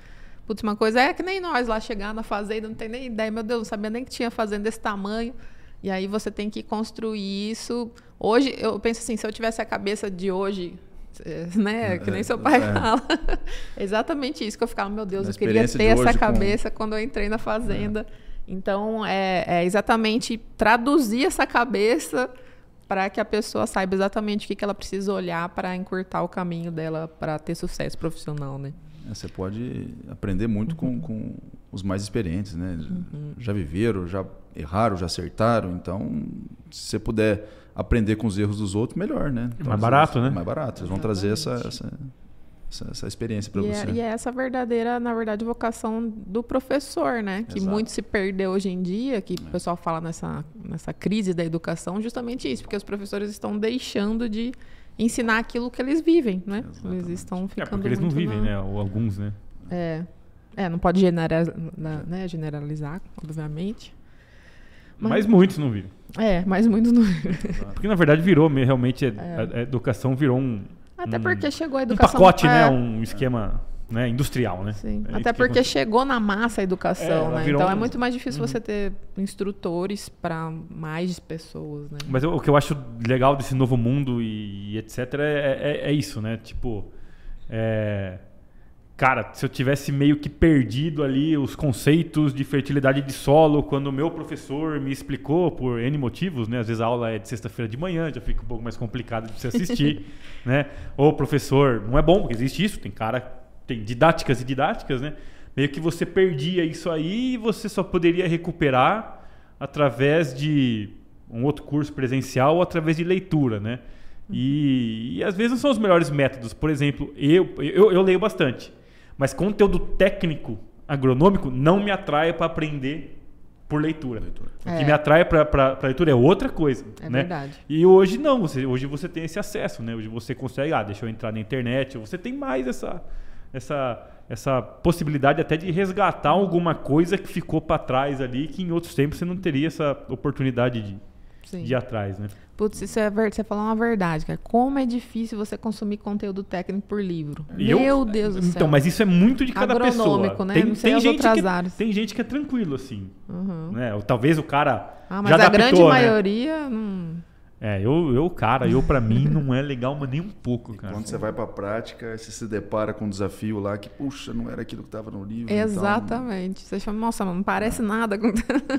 Putz, uma coisa é que nem nós lá chegar na fazenda, não tem nem ideia, meu Deus, não sabia nem que tinha fazenda desse tamanho. E aí você tem que construir isso. Hoje, eu penso assim, se eu tivesse a cabeça de hoje, eh, né? Que nem seu pai É. fala. É (laughs) exatamente isso que eu ficava, meu Deus, eu queria ter essa hoje com- cabeça quando eu entrei na fazenda. Então, é, é exatamente traduzir essa cabeça para que a pessoa saiba exatamente o que, que ela precisa olhar para encurtar o caminho dela para ter sucesso profissional, né? É, você pode aprender muito Uhum. com, com os mais experientes, né? Já viveram, já erraram, já acertaram. Então, se você puder aprender com os erros dos outros, melhor, né? Então, mais às barato, né? Mais barato. Eles vão trazer essa, essa, essa, essa experiência para E você. é, e é essa verdadeira, na verdade, vocação do professor, né? Que Exato. muito se perdeu hoje em dia, que o pessoal fala nessa, nessa crise da educação, justamente isso, porque os professores estão deixando de ensinar aquilo que eles vivem, né? Eles Exatamente. estão É, ficando porque eles não vivem, na- né? Ou alguns, né? É, é não pode né, generalizar, obviamente. Mas muitos não vivem. É, mas muitos não. Porque na verdade virou, me- realmente, a, a educação virou um, Até um- porque chegou a um educação. pacote, é, né? Um esquema né? industrial, né? Sim. É Até que porque chegou na massa a É, educação, ela né? Então é muito mais difícil você ter instrutores para mais pessoas, né? Mas eu- o que eu acho legal desse novo mundo e, e etc. É, é- é isso, né? Tipo, é, cara, se eu tivesse meio que perdido ali os conceitos de fertilidade de solo quando o meu professor me explicou por N motivos, né? Às vezes a aula é de sexta-feira de manhã, já fica um pouco mais complicado de você assistir, (laughs) né? Ou professor, não é bom, porque existe isso, tem cara, tem didáticas e didáticas, né? Meio que você perdia isso aí e você só poderia recuperar através de um outro curso presencial ou através de leitura, né? E, e às vezes não são os melhores métodos. Por exemplo, eu, eu, eu leio bastante, mas conteúdo técnico agronômico não me atrai para aprender por leitura. O que É. me atrai para leitura é outra coisa. É né? verdade. E hoje não, você, hoje você tem esse acesso, né? Hoje você consegue, ah, deixa eu entrar na internet, você tem mais essa, essa, essa possibilidade até de resgatar alguma coisa que ficou para trás ali, que em outros tempos você não teria essa oportunidade de, Sim. de ir atrás, né? Putz, isso é você falou uma verdade, cara. Como é difícil você consumir conteúdo técnico por livro. Eu- Meu Deus do céu. Então, mas isso é muito de cada pessoa. Né? Tem, Não sei tem gente que, áreas. tem gente que é tranquilo assim, Uhum. né? Ou talvez o cara Ah, mas já a adaptou, grande né? maioria. Não... É, eu, eu, cara, eu para mim não é legal, mas nem um pouco, cara. Quando você vai para a prática, você se depara com um desafio lá que, puxa, não era aquilo que estava no livro. então- Exatamente. Você fala, nossa, mas não parece nada. com-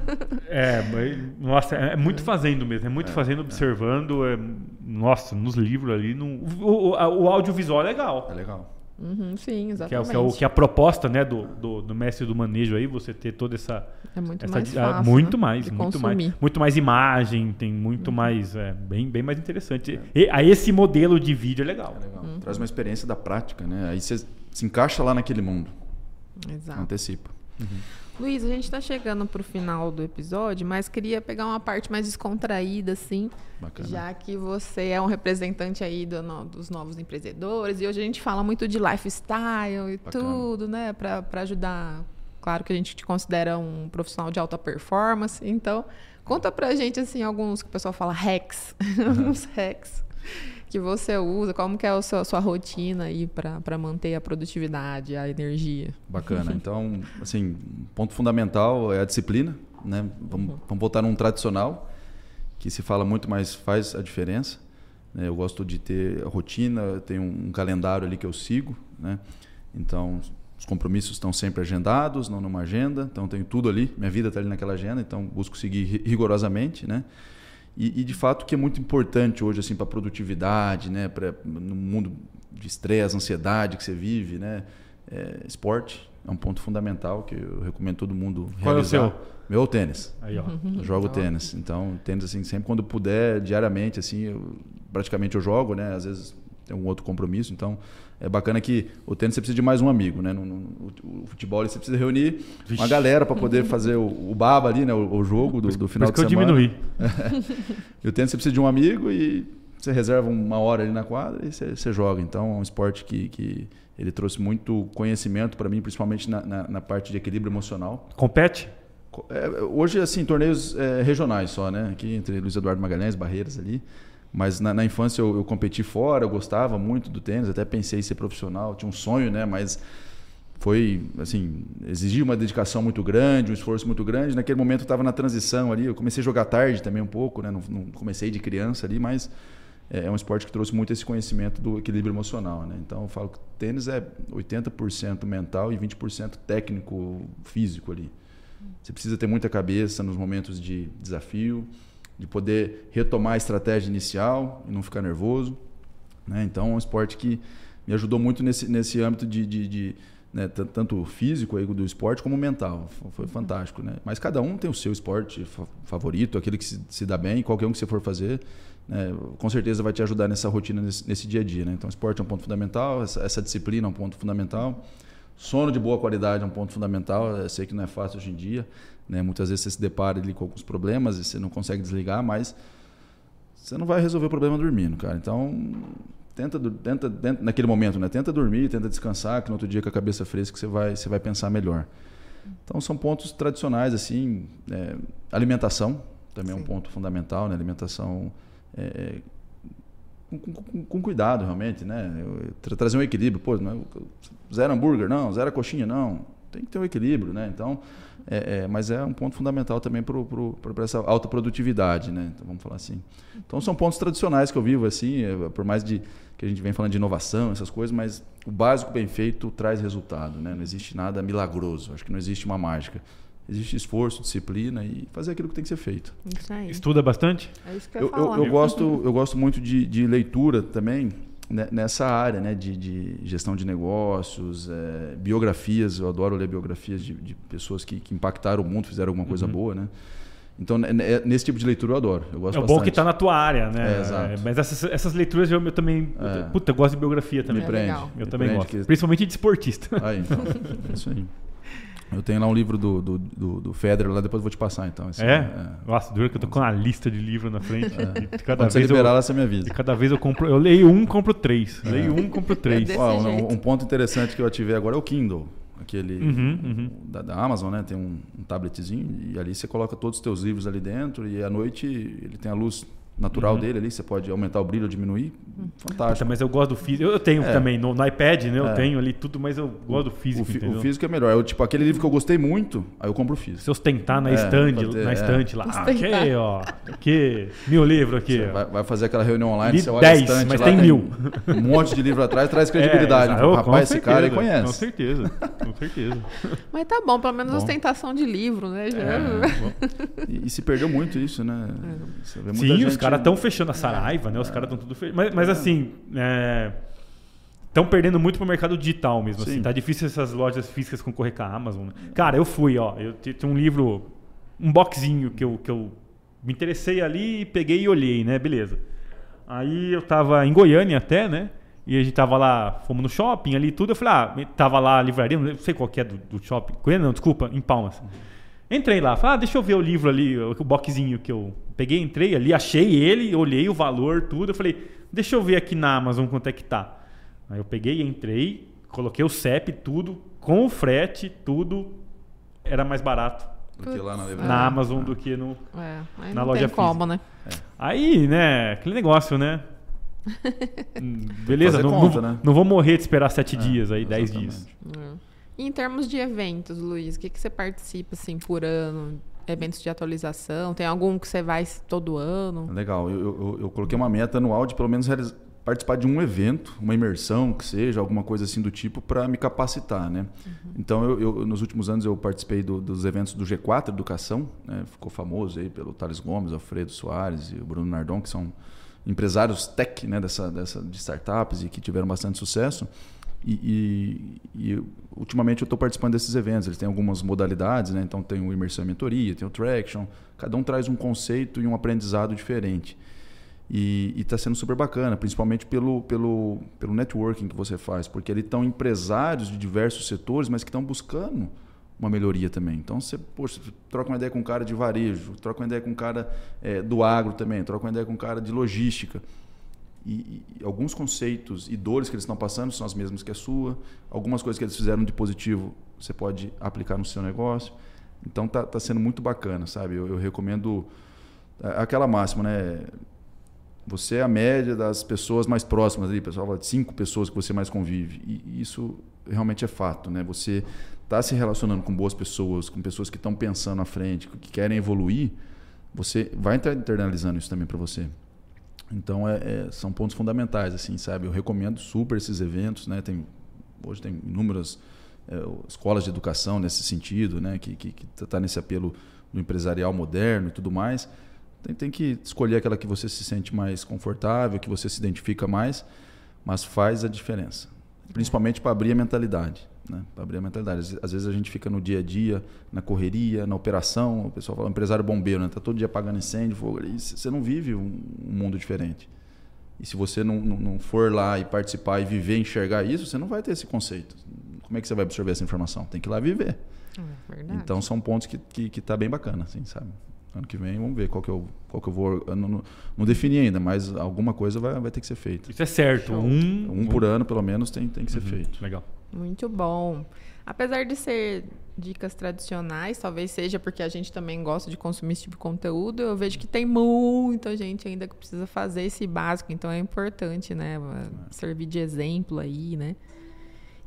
(laughs) É, mas, nossa, é muito fazendo mesmo, é muito fazendo, observando. é- nossa, nos livros ali. não- o, o, o audiovisual é legal. É legal. Uhum, sim, Que é, exatamente. que é o, que é a proposta né, do, do, do mestre do manejo aí, você ter toda essa. É muito essa mais ah, fácil. muito né, mais, de muito mais. consumir. Muito mais imagem, tem muito mais. É, bem, bem mais interessante. E, a esse modelo de vídeo é legal. É legal. Uhum. Traz uma experiência da prática, né? Aí você se encaixa lá naquele mundo. Exato. Antecipa. Luiz, a gente está chegando para o final do episódio, mas queria pegar uma parte mais descontraída, assim, Bacana. já que você é um representante aí do no- dos novos empreendedores e hoje a gente fala muito de lifestyle e Bacana. tudo, né, para ajudar. Claro que a gente te considera um profissional de alta performance, então conta pra gente assim alguns que o pessoal fala hacks, (laughs) alguns hacks que você usa, como que é a sua, sua rotina aí para manter a produtividade, a energia. Bacana. (laughs) Então, assim, ponto fundamental é a disciplina, né? Vamos, vamos voltar num tradicional, que se fala muito, mas faz a diferença. né? Eu gosto de ter a rotina, tenho um calendário ali que eu sigo, né? Então, os compromissos estão sempre agendados, não numa agenda, então tenho tudo ali, minha vida está ali naquela agenda, então busco seguir ri- rigorosamente, né? E, e, de fato o que é muito importante hoje assim para a produtividade, né, para no mundo de estresse, ansiedade que você vive, né, é, esporte é um ponto fundamental que eu recomendo todo mundo Qual é o realizar. seu? Meu é o tênis. Aí, ó. Eu jogo tênis. Então, tênis assim, sempre quando puder, diariamente assim, eu, praticamente eu jogo, né? Às vezes tem um outro compromisso, então é bacana que o tênis você precisa de mais um amigo, né? No, no- o, o futebol você precisa reunir Vixe. uma galera para poder fazer o, o baba ali, né? O, o jogo do, do final isso que de eu semana. diminuí. (laughs) E o tênis você precisa de um amigo e você reserva uma hora ali na quadra e você, você joga. Então é um esporte que, que ele trouxe muito conhecimento para mim, principalmente na, na, na parte de equilíbrio emocional. Compete? Co- é, hoje, assim, torneios é, regionais só, né? Aqui entre Luiz Eduardo Magalhães, Barreiras ali. Mas na, na infância eu, eu competi fora, eu gostava muito do tênis, até pensei em ser profissional, tinha um sonho, né? Mas foi, assim, exigia uma dedicação muito grande, um esforço muito grande. Naquele momento eu estava na transição ali, eu comecei a jogar tarde também um pouco, né? Não, não comecei de criança ali, mas é, é um esporte que trouxe muito esse conhecimento do equilíbrio emocional, né? Então eu falo que tênis é 80% mental e 20% técnico, físico ali. Você precisa ter muita cabeça nos momentos de desafio, de poder retomar a estratégia inicial e não ficar nervoso. Né? Então, é um esporte que me ajudou muito nesse, nesse âmbito de, de, de né, tanto físico aí do esporte como mental. Foi fantástico, né? Mas cada um tem o seu esporte favorito, aquele que se, se dá bem, qualquer um que você for fazer, né, com certeza vai te ajudar nessa rotina, nesse, nesse, dia a dia, né? Então, esporte é um ponto fundamental, essa, essa, disciplina é um ponto fundamental, sono de boa qualidade é um ponto fundamental. Eu sei que não é fácil hoje em dia, né? Muitas vezes você se depara ali com alguns problemas e você não consegue desligar, mas você não vai resolver o problema dormindo, cara. Então, tenta, tenta, tenta, naquele momento, né? Tenta dormir, tenta descansar, que no outro dia com a cabeça fresca você vai, você vai pensar melhor. Então são pontos tradicionais assim, é, alimentação também Sim. é um ponto fundamental, né? Alimentação é, com, com, com, cuidado realmente, né? Eu, trazer um equilíbrio, pô, não é, zero hambúrguer não, zero coxinha não, tem que ter um equilíbrio, né? Então, é, é, mas é um ponto fundamental também para essa alta produtividade, né? Então, vamos falar assim. Então são pontos tradicionais que eu vivo assim, é, por mais de que a gente vem falando de inovação, essas coisas, mas o básico bem feito traz resultado, né? Não existe nada milagroso, acho que não existe uma mágica. Existe esforço, disciplina e fazer aquilo que tem que ser feito. Isso aí. Estuda bastante? É isso que eu, eu, eu, eu gosto, eu gosto muito de, de leitura também nessa área né, de, de gestão de negócios, é, biografias. Eu adoro ler biografias de, de pessoas que, que, impactaram o mundo, fizeram alguma coisa uhum. boa, né? Então, nesse tipo de leitura eu adoro. Eu gosto é bastante. bom que está na tua área, né? É, exato. Mas essas, essas leituras eu, eu também. É. Puta, eu gosto de biografia também. Me prende. Eu Me também prende gosto. Que... Principalmente de esportista. Aí, então. (laughs) é isso aí. Eu tenho lá um livro do, do, do, do Federer, lá depois eu vou te passar então. É? é? Nossa, dura que eu tô com uma lista de livros na frente. É. cada Quando vez você liberar, eu, essa é minha vida. E cada vez eu compro. Eu leio um, compro três. É. Leio um, compro três. É Ó, um, um, ponto interessante que eu ativei agora é o Kindle aquele uhum, uhum. Da, da, Amazon, né? Tem um, um, tabletzinho e ali você coloca todos os teus livros ali dentro e à noite ele tem a luz natural uhum. dele ali, você pode aumentar o brilho ou diminuir. Fantástico. Puta, mas eu gosto do físico. Eu tenho é. também no, no, iPad, né? Eu é. tenho ali tudo, mas eu gosto do físico. O, o físico é melhor. Eu, tipo, aquele livro que eu gostei muito, aí eu compro o físico. Se ostentar na é, estante, ter, na é. estante lá. Aqui, ó. Aqui, mil livros aqui. Vai, vai, fazer aquela reunião online, você olha dez, a estante, mas tem mil. Um monte de livro atrás, traz (laughs) credibilidade. É, Rapaz, esse cara aí conhece. Com certeza, com (laughs) certeza. mas tá bom, pelo menos bom. ostentação de livro, né? Já. É, e, e, se perdeu muito isso, né? Sim, gente... os caras estão fechando a Saraiva, né? Os caras estão tudo fechando. Mas, mas assim, estão é... perdendo muito pro mercado digital mesmo. Assim. Tá difícil essas lojas físicas concorrer com a Amazon. Né? Cara, eu fui, ó. Eu tinha um livro, um boxinho que eu, que eu me interessei ali, peguei e olhei, né? Beleza. Aí eu tava em Goiânia até, né? E a gente tava lá, fomos no shopping ali tudo. Eu falei, ah, tava lá a livraria, não sei qual que é do, do shopping. Goiânia não, desculpa, em Palmas. Entrei lá, falei, ah, deixa eu ver o livro ali, o, boxzinho que eu peguei, entrei ali, achei ele, olhei o valor, tudo. Eu falei, deixa eu ver aqui na Amazon quanto é que tá. Aí eu peguei, entrei, coloquei o CEP, tudo, com o frete, tudo era mais barato. Do que lá na, na Amazon do que no, é, na loja tem como, né? É. Aí, né, aquele negócio, né? (laughs) Beleza, não, conta, não, né? não, vou morrer de esperar sete é, dias aí, exatamente. dez dias. E em termos de eventos, Luiz, o que, que você participa assim por ano? Eventos de atualização? Tem algum que você vai todo ano? Legal. Eu, eu, eu coloquei uma meta anual de pelo menos participar de um evento, uma imersão que seja, alguma coisa assim do tipo, para me capacitar, né? Uhum. Então, eu, eu, nos últimos anos eu participei do, dos eventos do G4 Educação, né? ficou famoso aí pelo Thales Gomes, Alfredo Soares e o Bruno Nardon, que são empresários tech, né? Dessa, dessa de startups e que tiveram bastante sucesso. E, e, e, ultimamente eu estou participando desses eventos. Eles têm algumas modalidades, né? então tem o imersão e mentoria, tem o traction. Cada um traz um conceito e um aprendizado diferente. E está sendo super bacana, principalmente pelo, pelo, pelo networking que você faz, porque ali estão empresários de diversos setores, mas que estão buscando uma melhoria também. Então você, poxa, troca uma ideia com um cara de varejo, troca uma ideia com um cara é, do agro também, troca uma ideia com um cara de logística. E, e, alguns conceitos e dores que eles estão passando são as mesmas que a sua. Algumas coisas que eles fizeram de positivo você pode aplicar no seu negócio. Então tá, tá sendo muito bacana, sabe? Eu, eu recomendo é, aquela máxima, né? Você é a média das pessoas mais próximas ali, pessoal fala de cinco pessoas que você mais convive. E isso realmente é fato, né? Você está se relacionando com boas pessoas, com pessoas que estão pensando à frente, que querem evoluir, você vai internalizando isso também para você. Então é, é, são pontos fundamentais, assim, sabe? Eu recomendo super esses eventos, né? Tem hoje tem inúmeras é, escolas de educação nesse sentido, né? Que que está nesse apelo do empresarial moderno e tudo mais. Tem, tem que escolher aquela que você se sente mais confortável, que você se identifica mais, mas faz a diferença, principalmente para abrir a mentalidade. Né? Para abrir a mentalidade. Às vezes a gente fica no dia a dia, na correria, na operação. O pessoal fala, empresário bombeiro, né? Tá todo dia apagando incêndio, fogo. E você não vive um, um mundo diferente. E se você não, não, não, for lá e participar e viver, enxergar isso, você não vai ter esse conceito. Como é que você vai absorver essa informação? Tem que ir lá viver. É então são pontos que, que, que tá bem bacana, assim, sabe? Ano que vem vamos ver qual que eu, qual que eu vou. Eu não, não defini ainda, mas alguma coisa vai, vai ter que ser feita. Isso é certo. Um, um por ano, pelo menos, tem, tem que ser uhum. feito. Legal. Muito bom. Apesar de ser dicas tradicionais, talvez seja porque a gente também gosta de consumir esse tipo de conteúdo, eu vejo que tem muita gente ainda que precisa fazer esse básico, então é importante, né, servir de exemplo aí, né?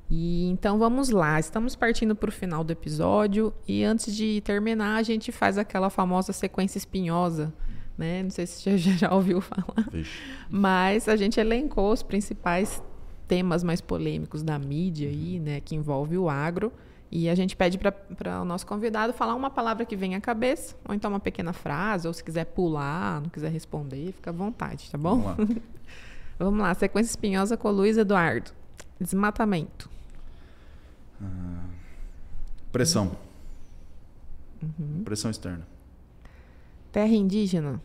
E então vamos lá, estamos partindo para o final do episódio e antes de terminar a gente faz aquela famosa sequência espinhosa, né? Não sei se você (laughs) já ouviu falar, Vixe. mas a gente elencou os principais temas mais polêmicos da mídia aí, né, que envolve o agro. E a gente pede para o nosso convidado falar uma palavra que vem à cabeça, ou então uma pequena frase, ou se quiser pular, não quiser responder, fica à vontade, tá bom? Vamos lá. (laughs) Vamos lá. Sequência espinhosa com o Luiz Eduardo. Desmatamento. Ah, pressão. Uhum. Pressão externa. Terra indígena.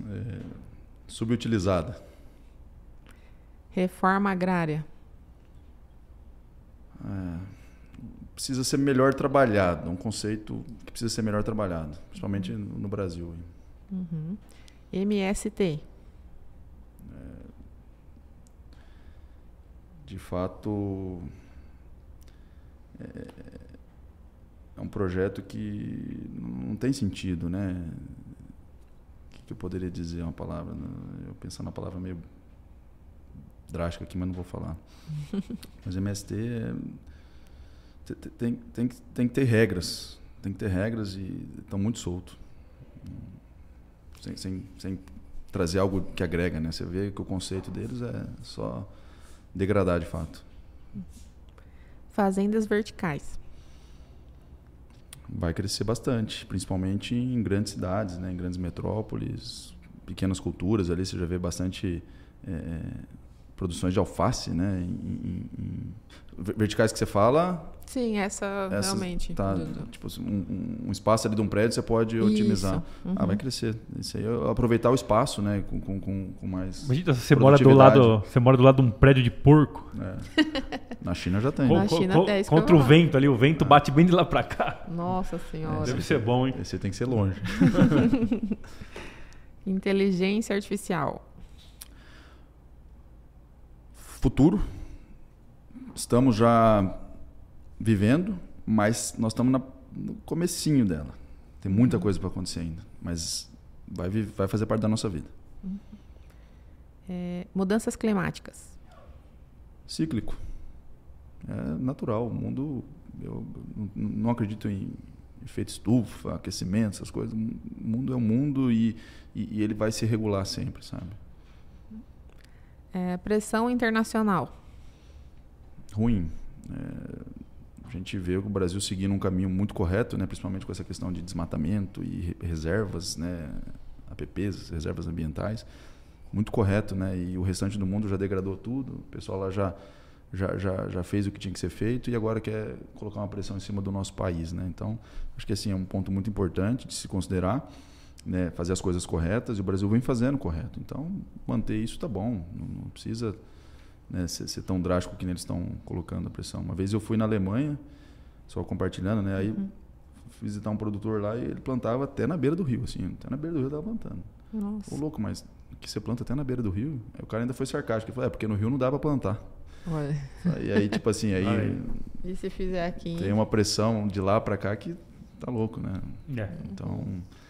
É, subutilizada. Reforma agrária. É, precisa ser melhor trabalhado, um conceito que precisa ser melhor trabalhado, principalmente no Brasil. Uhum. MST. É, de fato, é, é, um projeto que não tem sentido, né? O que eu poderia dizer uma palavra? Eu pensando na palavra meio drástica aqui, mas não vou falar. (laughs) mas MST é, tem, tem, tem que ter regras. Tem que ter regras e estão muito soltos. Sem, sem, sem trazer algo que agrega, né? Você vê que o conceito deles é só degradar de fato. Fazendas verticais. Vai crescer bastante, principalmente em grandes cidades, né? em grandes metrópoles, pequenas culturas ali, você já vê bastante é, produções de alface, né? Em, em, verticais que você fala. Sim, essa realmente. Tá, tipo, um, um, espaço ali de um prédio você pode Isso. otimizar. Uhum. Ah, vai crescer. Isso aí, aproveitar o espaço, né? Com, com, com, com mais. Imagina, você mora do lado, você mora do lado de um prédio de porco. É. (laughs) Na China já tem. Na China co, é Contra o vento ali, o vento é. bate bem de lá para cá. Nossa senhora. Deve ser bom, hein? Esse tem que ser longe. (laughs) Inteligência artificial futuro. Estamos já vivendo, mas nós estamos na, no comecinho dela. Tem muita coisa para acontecer ainda, mas vai, vai fazer parte da nossa vida. Uhum. É, mudanças climáticas. Cíclico. É natural. O mundo, eu não acredito em efeito estufa, aquecimento, essas coisas. O mundo é o mundo e, e, e ele vai se regular sempre, sabe? É, pressão internacional. Ruim. É, a gente vê o Brasil seguindo um caminho muito correto, né, principalmente com essa questão de desmatamento e reservas, né, APPs, reservas ambientais. Muito correto, né? E o restante do mundo já degradou tudo. O pessoal lá já, já, já, já fez o que tinha que ser feito e agora quer colocar uma pressão em cima do nosso país, né? Então, acho que assim é um ponto muito importante de se considerar né, fazer as coisas corretas e o Brasil vem fazendo correto. Então, manter isso está bom. Não, não precisa né, ser, ser, tão drástico que eles estão colocando a pressão. Uma vez eu fui na Alemanha, só compartilhando, né, aí uhum. fui visitar um produtor lá e ele plantava até na beira do rio, assim, até na beira do rio estava plantando. Nossa. Ô, louco, mas que você planta até na beira do rio? Aí o cara ainda foi sarcástico, ele falou, é porque no rio não dá para plantar. E aí, tipo assim, aí. E se fizer aqui? Tem uma pressão de lá para cá que tá louco, né? É. Então. É,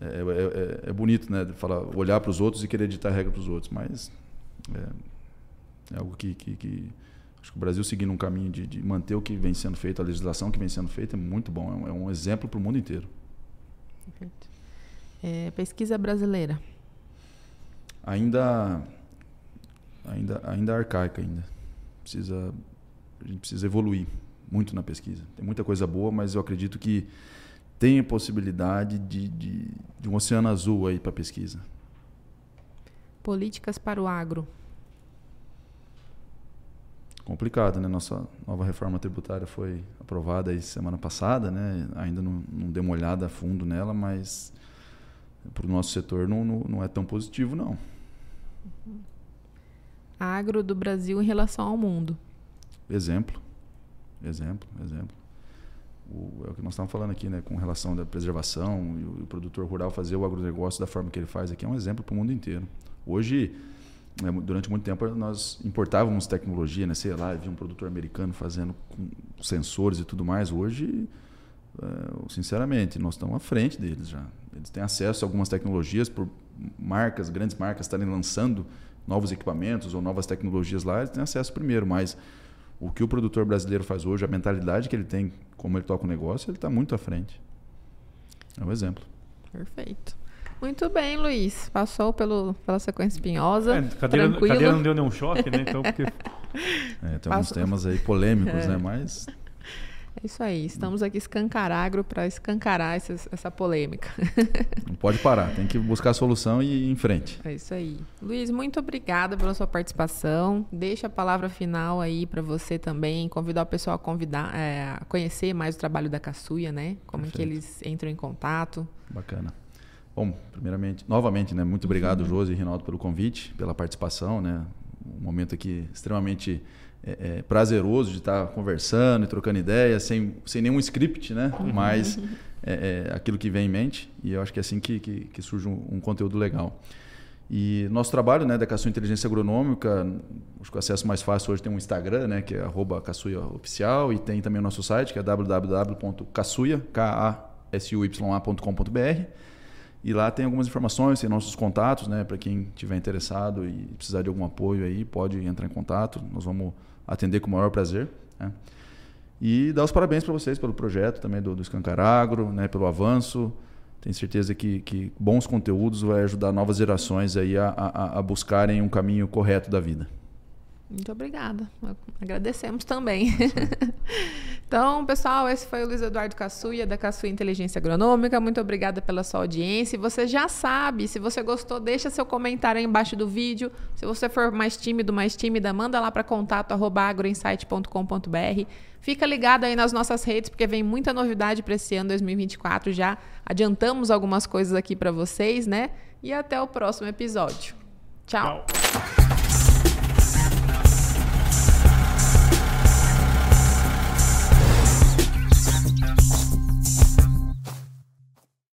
é, é, é bonito, né? Falar, olhar para os outros e querer ditar regra para os outros, mas é, é algo que, que, que, acho que o Brasil seguindo um caminho de, de, manter o que vem sendo feito, a legislação que vem sendo feita é muito bom, é um, é um exemplo para o mundo inteiro. Perfeito. É, pesquisa brasileira. Ainda, ainda, ainda arcaica ainda. Precisa, a gente precisa evoluir muito na pesquisa. Tem muita coisa boa, mas eu acredito que tem a possibilidade de, de, de um oceano azul aí para pesquisa. Políticas para o agro. complicado, né? Nossa nova reforma tributária foi aprovada aí semana passada, né? Ainda não, não dei uma olhada a fundo nela, mas para o nosso setor não, não, não, é tão positivo, não. Agro do Brasil em relação ao mundo. Exemplo. Exemplo, exemplo. O, é o que nós estamos falando aqui, né? Com relação da preservação e o, o produtor rural fazer o agronegócio da forma que ele faz aqui é um exemplo para o mundo inteiro. Hoje né, durante muito tempo nós importávamos tecnologia, né? sei lá, havia um produtor americano fazendo com sensores e tudo mais. Hoje, é, sinceramente, nós estamos à frente deles já. Eles têm acesso a algumas tecnologias por marcas, grandes marcas estarem lançando novos equipamentos ou novas tecnologias lá, eles têm acesso primeiro, mas o que o produtor brasileiro faz hoje, a mentalidade que ele tem, como ele toca o negócio, ele está muito à frente. É um exemplo. Perfeito. Muito bem, Luiz. Passou pelo, pela sequência espinhosa. É, cadeira, tranquilo. cadeira não deu nenhum choque, né? Então, porque... (laughs) é, tem alguns temas aí polêmicos, é. né? Mas é isso aí, estamos aqui escancaragro para escancarar essa, essa polêmica. Não pode parar, tem que buscar a solução e ir em frente. É isso aí. Luiz, muito obrigada pela sua participação. Deixa a palavra final aí para você também, convidar o pessoal a convidar, é, a conhecer mais o trabalho da Caçuia, né? Como Perfeito. que eles entram em contato. Bacana. Bom, primeiramente, novamente, né, muito obrigado, uhum. Josi e Rinaldo, pelo convite, pela participação, né? Um momento aqui extremamente é, é, prazeroso de estar conversando e trocando ideias, sem, sem nenhum script, né? Uhum. Mas (laughs) é, é, aquilo que vem em mente, e eu acho que é assim que, que, que surge um, um, conteúdo legal. E nosso trabalho né, da Caçuia Inteligência Agronômica, acho que o acesso mais fácil hoje tem um Instagram, né, que é arroba Oficial, e tem também o nosso site, que é www.caçuia.com.br. E lá tem algumas informações, tem nossos contatos, né, para quem tiver interessado e precisar de algum apoio aí, pode entrar em contato. Nós vamos atender com o maior prazer. Né? E dar os parabéns para vocês pelo projeto também do, do Escancaragro, né, pelo avanço. Tenho certeza que, que bons conteúdos vai ajudar novas gerações aí a, a, a buscarem um caminho correto da vida. Muito obrigada. Agradecemos também. (laughs) então, pessoal, esse foi o Luiz Eduardo Caçuia, da Caçuia Inteligência Agronômica. Muito obrigada pela sua audiência. Você já sabe, se você gostou, deixa seu comentário aí embaixo do vídeo. Se você for mais tímido, mais tímida, manda lá para contato agroinsight.com.br. Fica ligado aí nas nossas redes, porque vem muita novidade para esse ano 2024. Já adiantamos algumas coisas aqui para vocês, né? E até o próximo episódio. Tchau. Tchau.